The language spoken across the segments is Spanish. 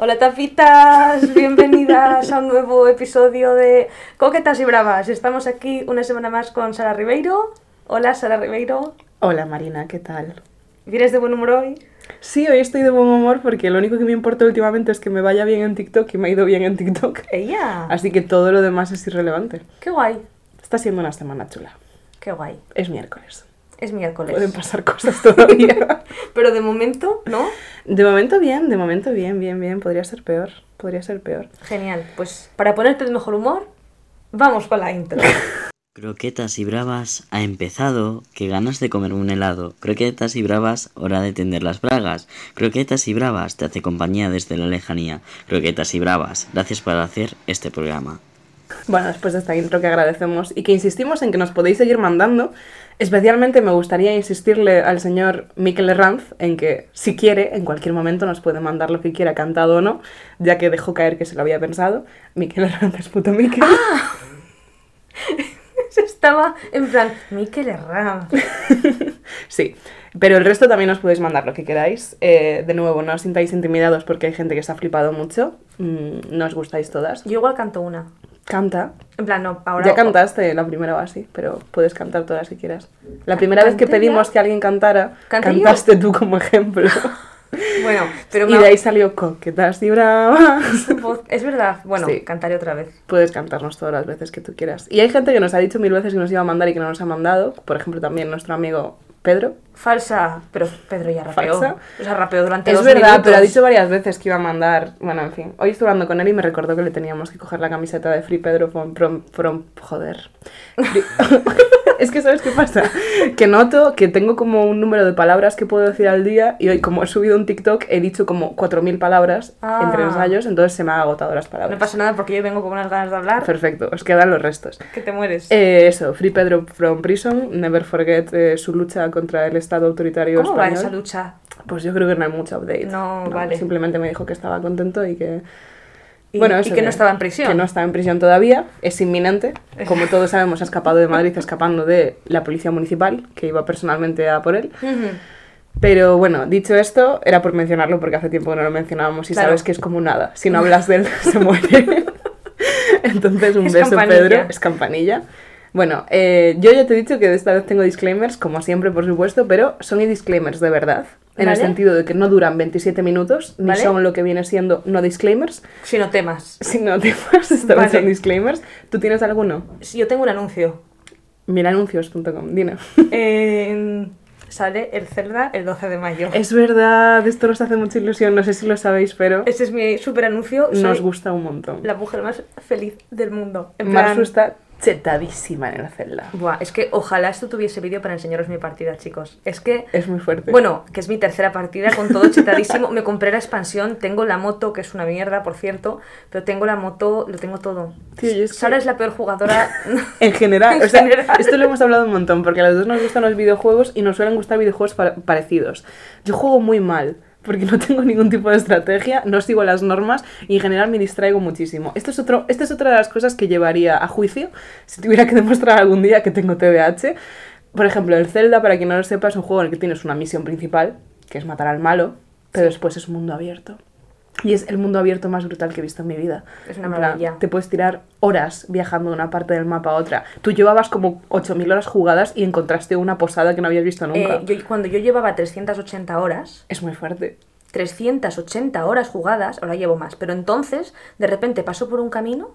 Hola tapitas, bienvenidas a un nuevo episodio de Coquetas y Bravas. Estamos aquí una semana más con Sara Ribeiro. Hola Sara Ribeiro. Hola Marina, ¿qué tal? ¿Vienes de buen humor hoy? Sí, hoy estoy de buen humor porque lo único que me importa últimamente es que me vaya bien en TikTok y me ha ido bien en TikTok. ¡Ella! Así que todo lo demás es irrelevante. ¡Qué guay! Está siendo una semana chula. ¡Qué guay! Es miércoles. Es miércoles. Pueden pasar cosas todavía. Pero de momento, ¿no? de momento bien, de momento bien, bien, bien. Podría ser peor. Podría ser peor. Genial. Pues para ponerte de mejor humor, vamos con la intro. Croquetas y bravas ha empezado. Qué ganas de comer un helado. Croquetas y bravas, hora de tender las bragas. Croquetas y bravas, te hace compañía desde la lejanía. Croquetas y bravas, gracias por hacer este programa. Bueno, después de esta intro que agradecemos y que insistimos en que nos podéis seguir mandando, especialmente me gustaría insistirle al señor Miquel Herranz en que si quiere, en cualquier momento nos puede mandar lo que quiera, cantado o no, ya que dejó caer que se lo había pensado. Miquel Herranz es puto Miquel. Estaba en plan, Miquel Herranz. Sí, pero el resto también os podéis mandar lo que queráis. Eh, de nuevo, no os sintáis intimidados porque hay gente que se ha flipado mucho. Mm, no os gustáis todas. Yo igual canto una. Canta. En plan, no, ahora... Ya cantaste la primera o así, pero puedes cantar todas si quieras. La primera vez que ¿Canté pedimos que alguien cantara, cantaste tú como ejemplo. Bueno, pero y me- de ahí salió coquetas y bravas. Es verdad. Bueno, Sí. cantaré otra vez. Puedes cantarnos todas las veces que tú quieras. Y hay gente que nos ha dicho mil veces que nos iba a mandar y que no nos ha mandado. Por ejemplo, también nuestro amigo Pedro. Falsa. Pero Pedro ya rapeó. Falsa. O sea, rapeó durante Es dos verdad, minutos. pero ha dicho varias veces que iba a mandar. Bueno, en fin. Hoy estuve hablando con él y me recordó que le teníamos que coger la camiseta de Free Pedro from. from, from- joder. Free- es que, ¿sabes qué pasa? Que noto que tengo como un número de palabras que puedo decir al día y hoy, como he subido un TikTok, he dicho como 4.000 palabras Ah. entre ensayos, entonces se me han agotado las palabras. No pasa nada porque yo vengo con unas ganas de hablar. Perfecto, os quedan los restos. Que te mueres. Eh, eso, Free Pedro from Prison, never forget eh, su lucha contra el Estado autoritario ¿Cómo va español. esa lucha? Pues yo creo que no hay mucho update. No, vale. Simplemente me dijo que estaba contento y que... Y, bueno, y eso que no estaba en prisión. Que no estaba en prisión todavía, es inminente. Como todos sabemos, ha escapado de Madrid escapando de la policía municipal, que iba personalmente a por él. Ujú. Pero bueno, dicho esto, era por mencionarlo porque hace tiempo que no lo mencionábamos y Claro. sabes que es como nada. Si no hablas de él, se muere. Entonces, un Es beso, campanilla. Pedro. Es campanilla. Bueno, eh, yo ya te he dicho que esta vez tengo disclaimers, como siempre, por supuesto, pero son y disclaimers de verdad. En el sentido de que no duran 27 minutos, ni Vale. son lo que viene siendo no disclaimers, Si no temas. sino temas, esta Vale. vez son disclaimers. ¿Tú tienes alguno? Yo tengo un anuncio. Miranuncios.com, dime. Eh, sale el Zelda el 12 de mayo. Es verdad, esto nos hace mucha ilusión, no sé si lo sabéis, pero Ese es mi super anuncio. Nos gusta un montón. la mujer más feliz del mundo. En plan- está chetadísima en el Zelda. Buah, es que ojalá esto tuviese vídeo para enseñaros mi partida, chicos. Es que, Es muy fuerte. bueno, que es mi tercera partida con todo chetadísimo. Me compré la expansión, tengo la moto, que es una mierda, por cierto, pero tengo la moto, lo tengo todo. Tío, yo es que- Sara es la peor jugadora. En general, En o sea, general. esto lo hemos hablado un montón, porque a los dos nos gustan los videojuegos y nos suelen gustar videojuegos pa- parecidos. Yo juego muy mal, porque no tengo ningún tipo de estrategia, no sigo las normas y en general me distraigo muchísimo. Esto es otro, esta es otra de las cosas que llevaría a juicio si tuviera que demostrar algún día que tengo TDAH. Por ejemplo, el Zelda, para quien no lo sepa, es un juego en el que tienes una misión principal, que es matar al malo, pero después es un mundo abierto. Y es el mundo abierto más brutal que he visto en mi vida. Es una plan, maravilla. Te puedes tirar horas viajando de una parte del mapa a otra. Tú llevabas como 8.000 horas jugadas y encontraste una posada que no habías visto nunca. Eh, yo- cuando yo llevaba 380 horas, Es muy fuerte. 380 horas jugadas, ahora llevo más, pero entonces de repente paso por un camino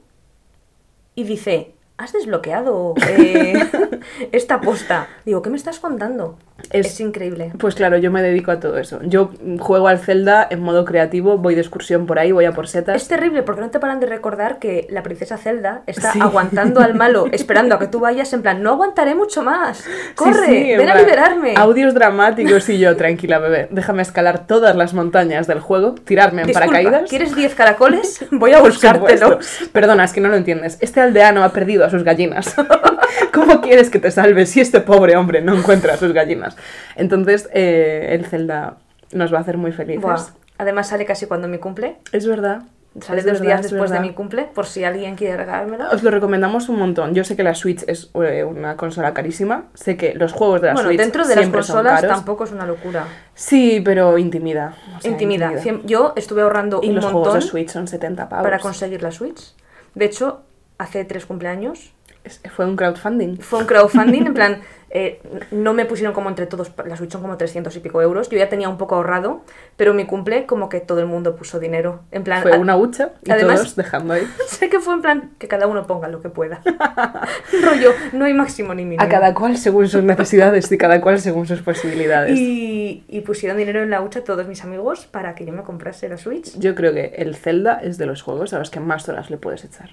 y dice, has desbloqueado eh, esta posta. Digo, ¿qué me estás contando? Es, Es- increíble. Pues claro, yo me dedico a todo eso. Yo juego al Zelda en modo creativo, voy de excursión por ahí, voy a por setas. Es terrible porque no te paran de recordar que la princesa Zelda está Sí. aguantando al malo, esperando a que tú vayas en plan, no aguantaré mucho más. Corre, sí, ven a liberarme. Audios dramáticos y yo, tranquila bebé, déjame escalar todas las montañas del juego, tirarme en Disculpa, paracaídas. ¿quieres 10 caracoles? Voy a buscártelos. supuesto. Perdona, es que no lo entiendes. Este aldeano ha perdido a sus gallinas. ¿Cómo quieres que te salves si este pobre hombre no encuentra a sus gallinas? Entonces, eh, el Zelda nos va a hacer muy felices. Buah, Además sale casi cuando me cumple. Es verdad. Sale Es dos verdad, días es después de mi cumple, por si alguien quiere regalármelo. Os lo recomendamos un montón. Yo sé que la Switch es eh, una consola carísima. Sé que los juegos de la Bueno, Switch dentro de las consolas tampoco es una locura. Sí, pero intimida. o sea, intimida. Yo estuve ahorrando Y un los montón juegos de Switch son 70 pavos. para conseguir la Switch. De hecho, hace tres cumpleaños Es- Fue un crowdfunding. fue un crowdfunding, en plan, eh, no me pusieron como entre todos, la Switch son como 300 y pico euros, yo ya tenía un poco ahorrado, pero mi cumple como que todo el mundo puso dinero, en plan... Fue una hucha y además- todos dejando ahí. Sé que fue en plan que cada uno ponga lo que pueda. Rollo, no hay máximo ni mínimo. A cada cual según sus necesidades y cada cual según sus posibilidades. y, y pusieron dinero en la hucha todos mis amigos para que yo me comprase la Switch. Yo creo que el Zelda es de los juegos a los que más horas le puedes echar.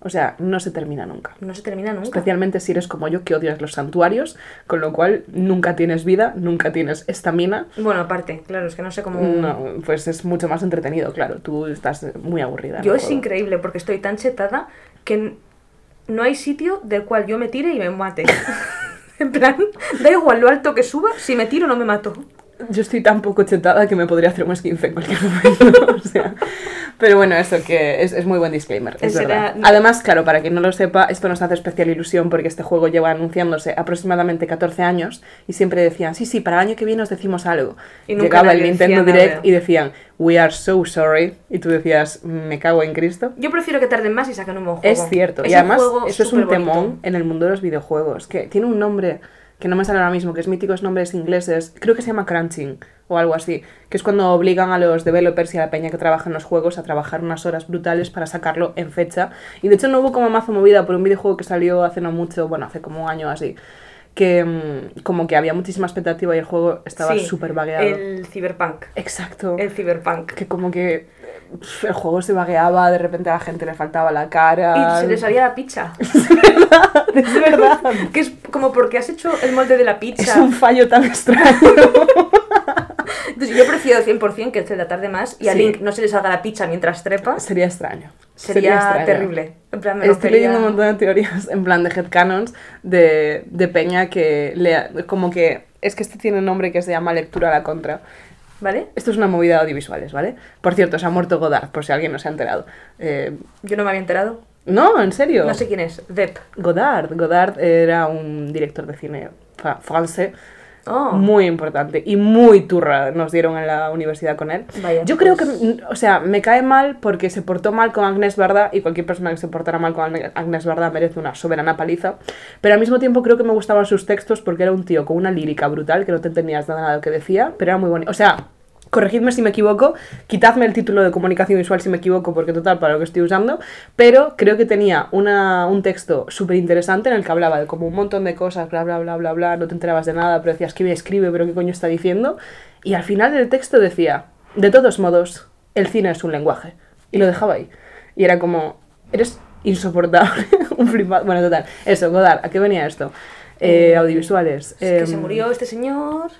O sea, no se termina nunca. No se termina nunca. Especialmente si eres como yo que odias los santuarios, con lo cual nunca tienes vida, nunca tienes estamina. Bueno, aparte, claro, es que no sé cómo... No, pues es mucho más entretenido, claro. Tú estás muy aburrida. Yo es increíble porque estoy tan chetada que no hay sitio del cual yo me tire y me mate. en plan, da igual lo alto que suba, si me tiro no me mato. Yo estoy tan poco chetada que me podría hacer un esquince en cualquier momento. o sea, pero bueno, eso que es, es muy buen disclaimer, es verdad. Además, claro, para quien no lo sepa, esto nos hace especial ilusión porque este juego lleva anunciándose aproximadamente 14 años y siempre decían, sí, sí, para el año que viene os decimos algo. Y nunca Llegaba el Nintendo Direct nada. y decían, we are so sorry. Y tú decías, me cago en Cristo. Yo prefiero que tarden más y saquen un buen juego. Es cierto. y un además, eso es un temón en el mundo de los videojuegos. Que tiene un nombre que no me sale ahora mismo, que es míticos nombres ingleses. Creo que se llama crunching o algo así. Que es cuando obligan a los developers y a la peña que trabaja en los juegos a trabajar unas horas brutales para sacarlo en fecha. Y de hecho, no hubo como mazo movida por un videojuego que salió hace no mucho, bueno, hace como un año así. Que mm, como que había muchísima expectativa y el juego estaba Sí, súper vagueado. El Cyberpunk. Exacto El Cyberpunk. que como que el juego se vagueaba, de repente a la gente le faltaba la cara. Y se le salía la pizza. es verdad. que es como porque has hecho el molde de la Es pizza. un fallo tan extraño. Entonces yo prefiero 100% que el Zelda tarde más y a. Link no se le salga la pizza mientras trepa. Sería extraño. Sería, extraño. terrible. En plan, me Estoy leyendo un montón de teorías en plan de headcanons de, de Peña que lea, como que es que este tiene un nombre que se llama lectura a la contra. ¿Vale? Esto es una movida de audiovisuales, ¿vale? Por cierto, se ha muerto Godard, por si alguien no se ha enterado. Eh, Yo no me había enterado. no, en serio. No sé quién es. Depp. Godard. Godard era un director de cine fra- francés Oh. muy importante y muy turra nos dieron en la universidad con él. Vaya, Yo creo que, pues. o sea, me cae mal porque se portó mal con Agnès Varda y cualquier persona que se portara mal con Agne- Agnès Varda merece una soberana paliza, pero al mismo tiempo creo que me gustaban sus textos porque era un tío con una lírica brutal que no te entendías nada de lo que decía, pero era muy bonito. O sea, corregidme si me equivoco, quitadme el título de comunicación visual si me equivoco, porque total, para lo que estoy usando, pero creo que tenía una, un texto súper interesante en el que hablaba de como un montón de cosas, bla, bla, bla, bla, bla, no te enterabas de nada, pero decías, escribe, escribe, pero qué coño está diciendo, y al final del texto decía, de todos modos, el cine es un lenguaje, y lo dejaba ahí, y era como, eres insoportable, un flipado, bueno, total, eso, Godard, ¿a qué venía esto? Eh, Eh, audiovisuales. Es que se em, murió este señor.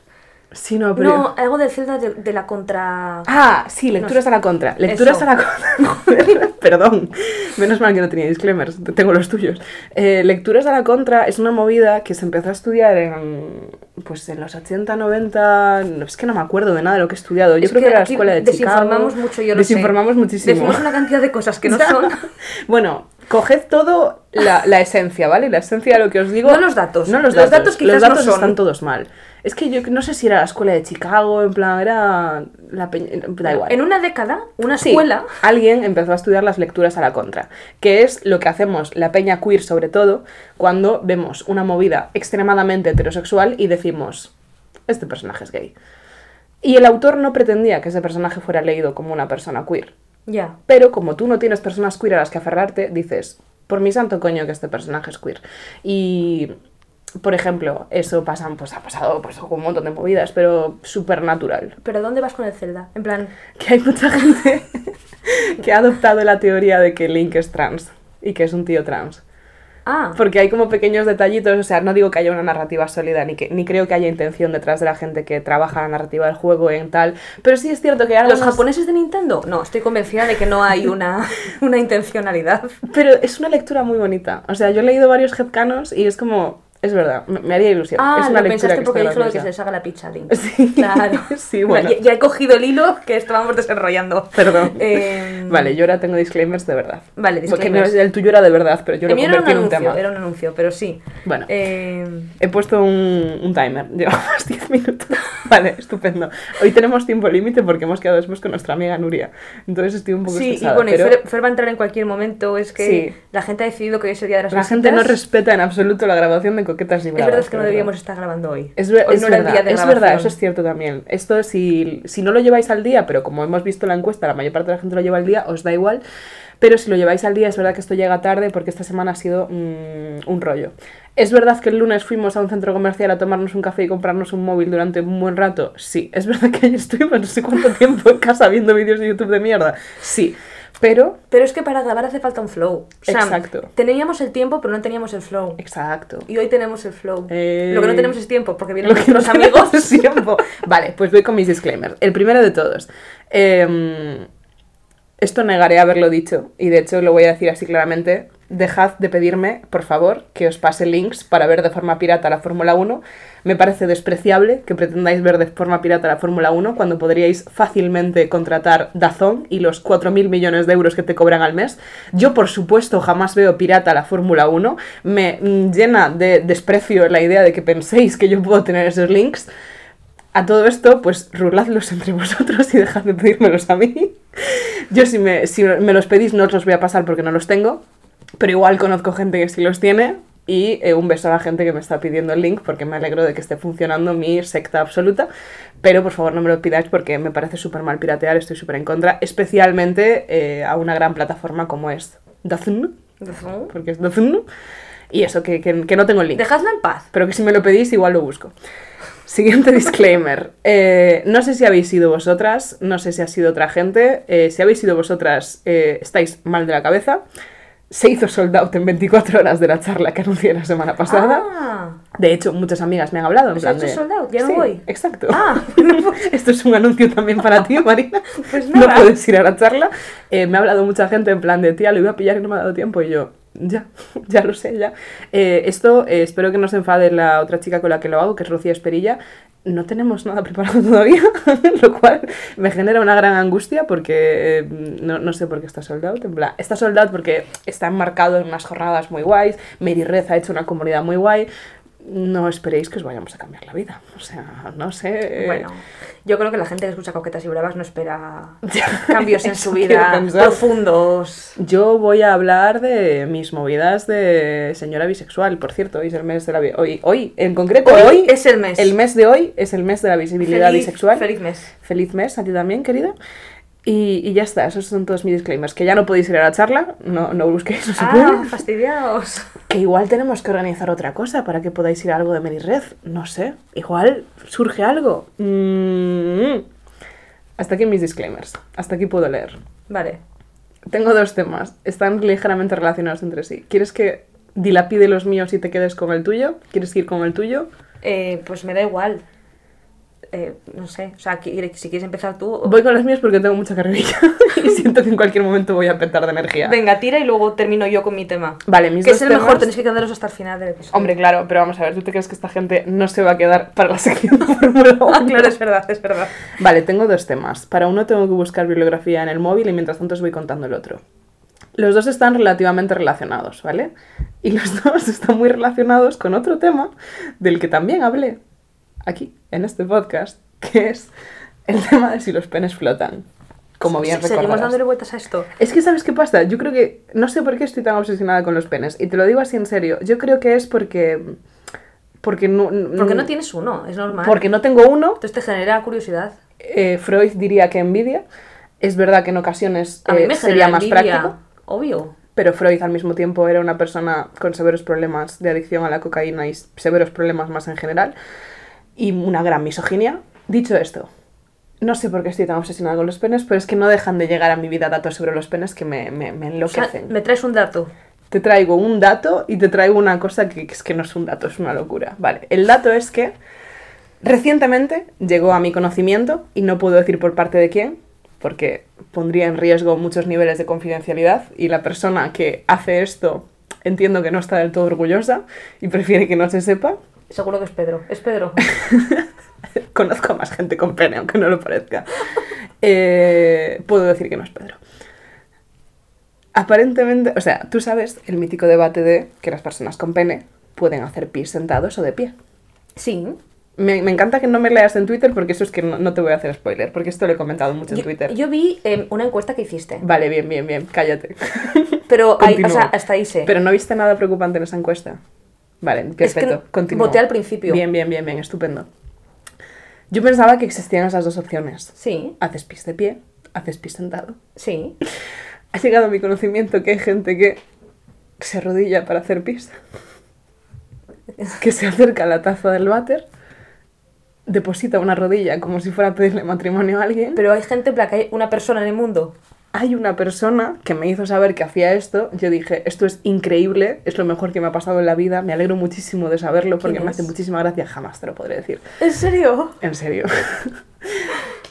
Sí, no, pero... No, algo del Zelda de, de la contra. Ah, sí, lecturas No a la contra. Lecturas Eso. a la contra. Perdón. Menos mal que no tenía disclaimers. Tengo los tuyos. Eh, lecturas a la contra es una movida que se empezó a estudiar en. Pues en los 80, 90. no, Es que no me acuerdo de nada de lo que he estudiado. Yo Es creo que, era la escuela de Chicago. Desinformamos mucho, yo lo sé. Desinformamos muchísimo. Decimos una cantidad de cosas que no son. Bueno, coged todo la, la esencia, ¿vale? La esencia de lo que os digo. No los datos. No los Los datos. datos quizás los no datos son. están todos mal. Es que yo no sé si era la escuela de Chicago, en plan, era la peña- Da igual. En una década, una Sí, escuela. alguien empezó a estudiar las lecturas a la contra, que es lo que hacemos la peña queer sobre todo cuando vemos una movida extremadamente heterosexual y decimos, este personaje es gay. Y el autor no pretendía que ese personaje fuera leído como una persona queer. Ya. Pero como tú no tienes personas queer a las que aferrarte, dices, por mi santo coño que este personaje es queer. Y, por ejemplo, eso pasa, pues ha pasado pues, con un montón de movidas, pero súper natural. Pero ¿dónde vas con el Zelda? En plan, Que hay mucha gente que ha adoptado la teoría de que Link es trans y que es un tío trans. ah, Porque hay como pequeños detallitos, o sea, no digo que haya una narrativa sólida, ni, que, ni creo que haya intención detrás de la gente que trabaja la narrativa del juego en tal, pero sí es cierto que hay ¿los japoneses de Nintendo? No, estoy convencida de que no hay una, una intencionalidad. Pero es una lectura muy bonita. O sea, yo he leído varios headcanons y es como, es verdad, me, haría ilusión. Ah, es una lo pensaste que porque dije lo de que se graciosa. les haga la pizza Link. Sí, Claro. sí, bueno. Ya, ya he cogido el hilo que estábamos desarrollando. Perdón. Eh, Vale, yo ahora tengo disclaimers de verdad. Vale, Porque disclaimers. el tuyo era de verdad, pero yo El lo mío era un convertí en un anuncio, tema. era un anuncio, pero sí. Bueno, Eh, he puesto un, un timer. Llevamos 10 minutos. Vale, estupendo. Hoy tenemos tiempo límite porque hemos quedado después con nuestra amiga Nuria. Entonces estoy un poco sí, y estresada, bueno, y pero Fer, Fer va a entrar en cualquier momento. Es que Sí. la gente ha decidido que hoy es el día de las la gente no visitas. respeta en absoluto la grabación de Coquetas y Es verdad que de no verdad. deberíamos estar grabando hoy. Es, ver- Hoy es no era el verdad, de es verdad, eso es cierto también. Esto, si, si no lo lleváis al día, pero como hemos visto la encuesta, la mayor parte de la gente lo lleva al día, os da igual. Pero si lo lleváis al día, es verdad que esto llega tarde porque esta semana ha sido mm, un rollo. Es verdad que el lunes fuimos a un centro comercial a tomarnos un café y comprarnos un móvil durante un buen rato. Sí. Es verdad que ayer estuvimos no sé cuánto tiempo en casa viendo vídeos de YouTube de mierda. Sí. Pero, Pero es que para grabar hace falta un flow. O sea, Exacto. Teníamos el tiempo, pero no teníamos el flow. exacto. Y hoy tenemos el flow. Eh, Lo que no tenemos es tiempo, porque vienen Lo que nuestros amigos. tiempo. Vale, pues voy con mis disclaimers. El primero de todos. Em, esto negaré haberlo dicho, y de hecho lo voy a decir así claramente. Dejad de pedirme, por favor, que os pase links para ver de forma pirata la Fórmula 1. Me parece despreciable que pretendáis ver de forma pirata la Fórmula 1 cuando podríais fácilmente contratar Dazón y los 4.000 millones de euros que te cobran al mes. Yo, por supuesto, jamás veo pirata la Fórmula 1. Me mm, llena de desprecio la idea de que penséis que yo puedo tener esos links. A todo esto, pues ruladlos entre vosotros y dejad de pedírmelos a mí. Yo si me, si me los pedís no os los voy a pasar porque no los tengo, pero igual conozco gente que sí los tiene y eh, un beso a la gente que me está pidiendo el link porque me alegro de que esté funcionando mi secta absoluta, pero por favor no me lo pidáis porque me parece súper mal piratear, estoy súper en contra, especialmente eh, a una gran plataforma como es Dazn, porque es Dazn, y eso, que, que- que no tengo el link. Dejadla en paz. Pero que si me lo pedís, igual lo busco. Siguiente disclaimer. Eh, no sé si habéis sido vosotras, no sé si ha sido otra gente. Si habéis sido vosotras, estáis mal de la cabeza. Se hizo sold out en 24 horas de la charla que anuncié la semana pasada. Ah, De hecho, muchas amigas me han hablado. En ¿Se ha plan hecho de, sold out? Ya no voy. Exacto. Ah, Esto es un anuncio también para ti, Marina. Pues no nada. puedes ir a la charla. Eh, me ha hablado mucha gente en plan de, tía, lo iba a pillar y no me ha dado tiempo. Y yo, ya, ya lo sé, ya. Eh, esto, eh, espero que no se enfade la otra chica con la que lo hago, que es Rocío Esperilla. No tenemos nada preparado todavía, lo cual me genera una gran angustia porque eh, no, no sé por qué está soldado. Está soldado porque está enmarcado en unas jornadas muy guays. Mary Red ha hecho una comunidad muy guay. No esperéis que os vayamos a cambiar la vida. O sea, no sé. bueno. Yo creo que la gente que escucha Coquetas y Bravas no espera cambios en su vida profundos. Yo voy a hablar de mis movidas de señora bisexual, por cierto, hoy es el mes de la hoy hoy en concreto Hoy hoy, es el mes. El mes de hoy es el mes de la visibilidad Feliz- bisexual. Feliz mes. Feliz mes a ti también, querida. Y, y ya está, esos son todos mis disclaimers. Que ya no podéis ir a la charla, no, no busquéis, no se Ah, puede. fastidiados. Que igual tenemos que organizar otra cosa para que podáis ir a algo de Mary Red. No sé, igual surge algo. Mm. Hasta aquí mis disclaimers. Hasta aquí puedo leer. Vale. Tengo dos temas. Están ligeramente relacionados entre sí. ¿Quieres que dilapide los míos y te quedes con el tuyo? ¿Quieres ir con el tuyo? Eh, pues me da igual. Eh, no sé, o sea, si quieres empezar tú. o- Voy con los míos porque tengo mucha carrerilla y siento que en cualquier momento voy a petar de energía. Venga, tira y luego termino yo con mi tema. Vale, mis que dos es el temas- mejor, tenéis que quedaros hasta el final del episodio. Hombre, claro, pero vamos a ver, ¿tú te crees que esta gente no se va a quedar para la sección de Fórmula 1? Ah, claro, es verdad, es verdad. Vale, tengo dos temas. Para uno tengo que buscar bibliografía en el móvil y mientras tanto os voy contando el otro. Los dos están relativamente relacionados, ¿vale? Y los dos están muy relacionados con otro tema del que también hablé aquí, en este podcast, que es el tema de si los penes flotan. Como bien Se- Seguimos dándole vueltas a esto. Es que, ¿sabes qué pasa? Yo creo que. No sé por qué estoy tan obsesionada con los penes. Y te lo digo así en serio. Yo creo que es porque. Porque no. Porque no tienes uno, es normal. Porque no tengo uno. Entonces te genera curiosidad. Eh, Freud diría que envidia. Es verdad que en ocasiones A mí eh, me sería más envidia, práctico. Obvio. Pero Freud al mismo tiempo era una persona con severos problemas de adicción a la cocaína y severos problemas más en general. Y una gran misoginia. Dicho esto, no sé por qué estoy tan obsesionada con los penes, pero es que no dejan de llegar a mi vida datos sobre los penes que me, me, me O sea, enloquecen. me traes un dato. Te traigo un dato y te traigo una cosa que, que es que no es un dato, es una locura. Vale, el dato es que recientemente llegó a mi conocimiento, y no puedo decir por parte de quién, porque pondría en riesgo muchos niveles de confidencialidad, y la persona que hace esto entiendo que no está del todo orgullosa y prefiere que no se sepa. Seguro que es Pedro. Es Pedro. Conozco a más gente con pene, aunque no lo parezca. Eh, puedo decir que no es Pedro. Aparentemente, o sea, tú sabes el mítico debate de que las personas con pene pueden hacer pis sentados o de pie. Sí. Me, me encanta que no me leas en Twitter porque eso es que no, no te voy a hacer spoiler, porque esto lo he comentado mucho en Twitter. yo vi eh, una encuesta que hiciste. Vale, bien, bien, bien, cállate. Pero, hay- o sea, hasta ahí sé. Pero no viste nada preocupante en esa encuesta. Vale, perfecto. no- continúa. voté al principio. Bien, bien, bien, bien, estupendo. Yo pensaba que existían esas dos opciones. Sí, Haces pis de pie, haces pis sentado. sí. Ha llegado a mi conocimiento que hay gente que se arrodilla para hacer pis. Que se acerca a la taza del váter, deposita una rodilla como si fuera a pedirle matrimonio a alguien. Pero hay gente, en plan, que hay una persona en el mundo. Hay una persona que me hizo saber que hacía esto. Yo dije, esto es increíble, es lo mejor que me ha pasado en la vida. Me alegro muchísimo de saberlo porque ¿Quién me hace muchísima gracia. Jamás te lo podré decir. ¿En serio? En serio.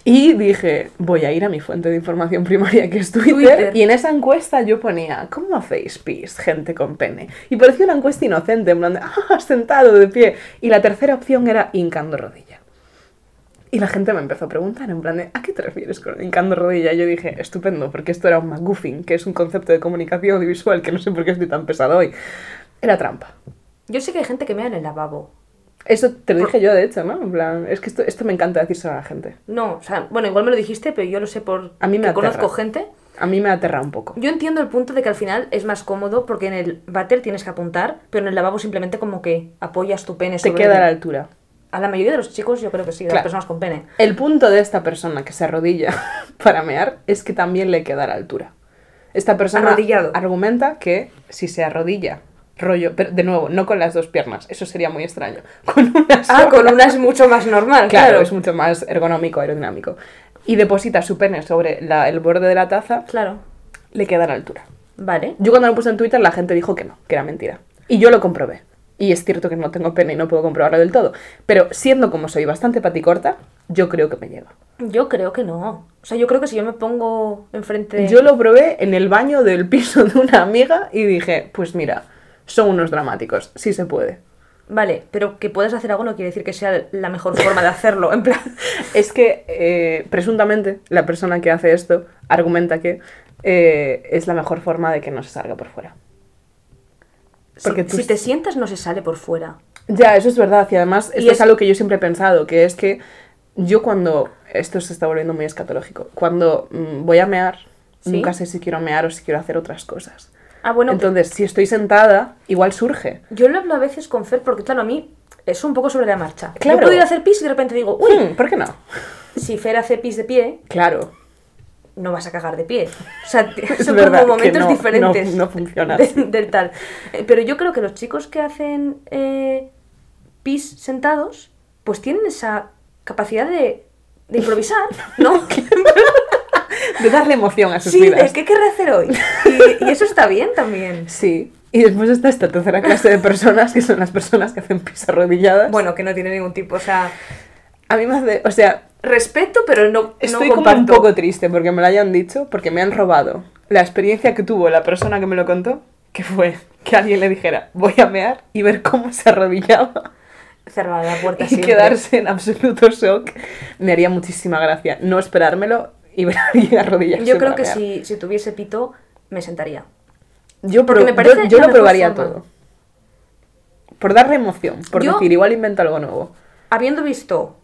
Y dije, voy a ir a mi fuente de información primaria, que es Twitter, Twitter. y en esa encuesta yo ponía, ¿cómo hacéis pis, gente con pene? Y parecía una encuesta inocente, en plan de, ah, sentado de pie. Y la tercera opción era hincando rodilla. Y la gente me empezó a preguntar, en plan de, ¿a qué te refieres con hincando rodilla? Y yo dije, estupendo, porque esto era un McGuffin, que es un concepto de comunicación audiovisual, que no sé por qué estoy tan pesado hoy. Era trampa. Yo sé que hay gente que mea en el lavabo. Eso te lo dije yo, de hecho, ¿no? En plan, es que esto, esto me encanta decírselo a la gente. No, o sea, bueno, igual me lo dijiste, pero yo lo sé por A mí me que aterra. conozco gente. A mí me aterra un poco. Yo entiendo el punto de que al final es más cómodo porque en el váter tienes que apuntar, pero en el lavabo simplemente como que apoyas tu pene Te sobre queda a el- la altura. A la mayoría de los chicos yo creo que sí, de las personas con pene. El punto de esta persona que se arrodilla para mear es que también le queda la altura. Esta persona Arrodillado. argumenta que si se arrodilla, rollo, pero de nuevo, no con las dos piernas, eso sería muy extraño. Con una Ah, con una es mucho más normal, Claro, claro. es mucho más ergonómico, aerodinámico. Y deposita su pene sobre la- el borde de la taza, Claro. le queda la altura. Vale. Yo cuando lo puse en Twitter la gente dijo que no, que era mentira. Y yo lo comprobé. Y es cierto que no tengo pene y no puedo comprobarlo del todo. Pero siendo como soy bastante paticorta, yo creo que me llega. Yo creo que no. O sea, yo creo que si yo me pongo enfrente de... Yo lo probé en el baño del piso de una amiga y dije, pues mira, son unos dramáticos, sí se puede. Vale, pero que puedas hacer algo no quiere decir que sea la mejor forma de hacerlo. En plan... Es que eh, presuntamente la persona que hace esto argumenta que eh, es la mejor forma de que no se salga por fuera. Porque si, tú- si te sientas no se sale por fuera. Ya, eso es verdad. Y además, Y esto es... es- algo que yo siempre he pensado, que es que yo cuando... Esto se está volviendo muy escatológico. Cuando mm, voy a mear, ¿Sí? nunca sé si quiero mear o si quiero hacer otras cosas. Ah, bueno, Entonces, si estoy sentada, igual surge. yo lo hablo a veces con Fer porque, claro, a mí es un poco sobre la marcha. Claro. Yo puedo ir a hacer pis y de repente digo, uy, Hmm, ¿Por qué no? si Fer hace pis de pie, Claro. No vas a cagar de pie. O sea, son verdad como momentos no- diferentes. no- no funciona de- del tal. Eh, Pero yo creo que los chicos que hacen eh, pis sentados, pues tienen esa capacidad de, de improvisar, ¿no? De darle emoción a sus sí, vidas. qué querré hacer hoy. Y, y eso está bien también. Sí. Y después está esta tercera clase de personas, que son las personas que hacen pis arrodilladas. Bueno, que no tiene ningún tipo, o sea, a mí me hace... O sea, respeto, pero no, Estoy no como un poco triste porque me lo hayan dicho, porque me han robado la experiencia que tuvo la persona que me lo contó, que fue que alguien le dijera, voy a mear y ver cómo se arrodillaba Cerrada la puerta y siempre. quedarse en absoluto shock. Me haría muchísima gracia no esperármelo y ver a alguien arrodillarse Yo creo que mear. si, si tuviese pito, me sentaría. Yo, pro- me yo, yo lo probaría forma. todo. Por darle emoción, por Yo- decir, igual invento algo nuevo. Habiendo visto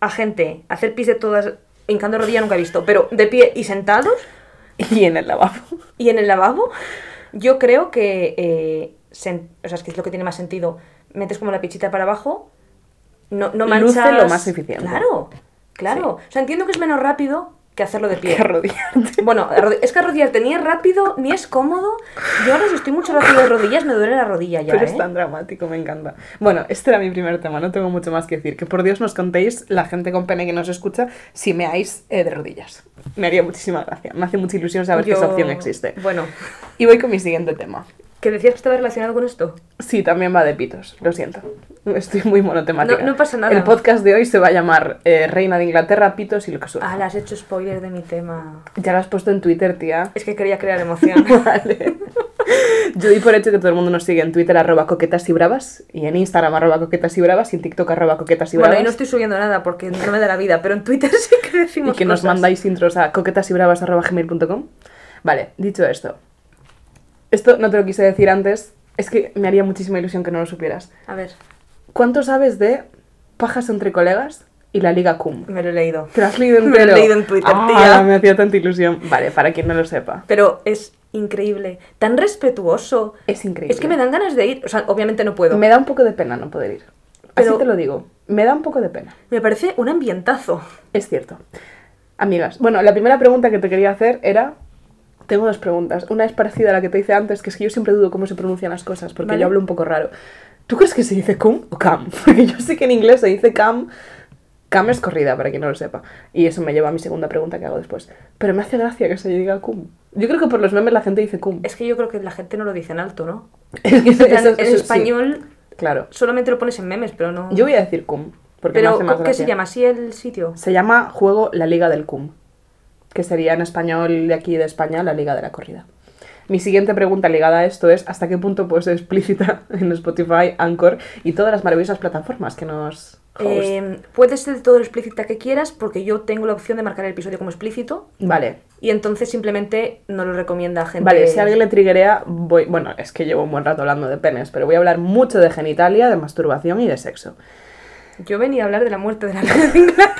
a gente hacer pis de todas, hincando rodilla nunca he visto, pero de pie y sentados Y en el lavabo. y en el lavabo, yo creo que, eh, sen- o sea, es que es lo que tiene más sentido. Metes como la pichita para abajo, no, no Luce manchas... lo más eficiente. Claro, claro. O sea, entiendo que es menos rápido que hacerlo de pie. Que arrodillarte. Bueno, es que arrodillarte ni es rápido ni es cómodo. Yo ahora si estoy mucho rato de rodillas me duele la rodilla ya, Pero ¿eh? es tan dramático, me encanta. Bueno, este era mi primer tema, no tengo mucho más que decir. Que por Dios nos contéis, la gente con pene que nos escucha, si meáis eh, de rodillas. Me haría muchísima gracia. Me hace mucha ilusión saber que esa opción existe. Bueno, Y voy con mi siguiente tema. Que decías que estaba relacionado con esto. Sí, también va de pitos, lo siento. Estoy muy monotemática. No- no pasa nada. El podcast de hoy se va a llamar eh, Reina de Inglaterra, pitos y lo que surja. Ah, le has hecho spoiler de mi tema. Ya lo has puesto en Twitter, tía. Es que quería crear emoción. Vale. Yo doy por hecho que todo el mundo nos sigue en Twitter arroba coquetas y bravas y en Instagram arroba coquetas y bravas y en TikTok arroba coquetas y bravas. bueno, y no estoy subiendo nada porque no me da la vida, pero en Twitter sí que y decimos que nos mandáis intros a coquetasybravas arroba gmail.com. Vale, dicho esto, Esto no te lo quise decir antes, es que me haría muchísima ilusión que no lo supieras. A ver, ¿Cuánto sabes de pajas entre colegas y la Liga cum? me lo he leído. ¿Te lo has leído Me lo he entero? leído en Twitter, Ah, tía. me hacía tanta ilusión. Vale, para quien no lo sepa. Pero es increíble. Tan respetuoso. Es increíble. Es que me dan ganas de ir. O sea, obviamente no puedo. Me da un poco de pena no poder ir. Pero- Así te lo digo. Me da un poco de pena. Me parece un ambientazo. Es cierto. Amigas, bueno, la primera pregunta que te quería hacer era... Tengo dos preguntas. Una es parecida a la que te hice antes, que es que yo siempre dudo cómo se pronuncian las cosas, porque Vale. yo hablo un poco raro. ¿Tú crees que se dice cum o cam? Porque yo sé que en inglés se dice cam. Cam es corrida, para quien no lo sepa. Y eso me lleva a mi segunda pregunta que hago después. Pero me hace gracia que se diga cum. Yo creo que por los memes la gente dice cum. Es que yo creo que la gente no lo dice en alto, ¿no? Es que eso- En plan, eso- en eso sí, español claro. solamente lo pones en memes, pero no. Yo voy a decir cum. Porque me Pero, hace más ¿qué gracia. se llama así el sitio? Se llama Juego La Liga del Cum, que sería en español de aquí de España la Liga de la Corrida. Mi siguiente pregunta ligada a esto es ¿hasta qué punto puede ser explícita en Spotify, Anchor y todas las maravillosas plataformas que nos? Eh, puedes ser todo lo explícita que quieras, porque yo tengo la opción de marcar el episodio como explícito. Vale, Y entonces simplemente no lo recomienda a gente. vale, si a alguien le triguea, voy... Bueno, es que llevo un buen rato hablando de penes, pero voy a hablar mucho de genitalia, de masturbación y de sexo. Yo venía a hablar de la muerte de la reina de Inglaterra.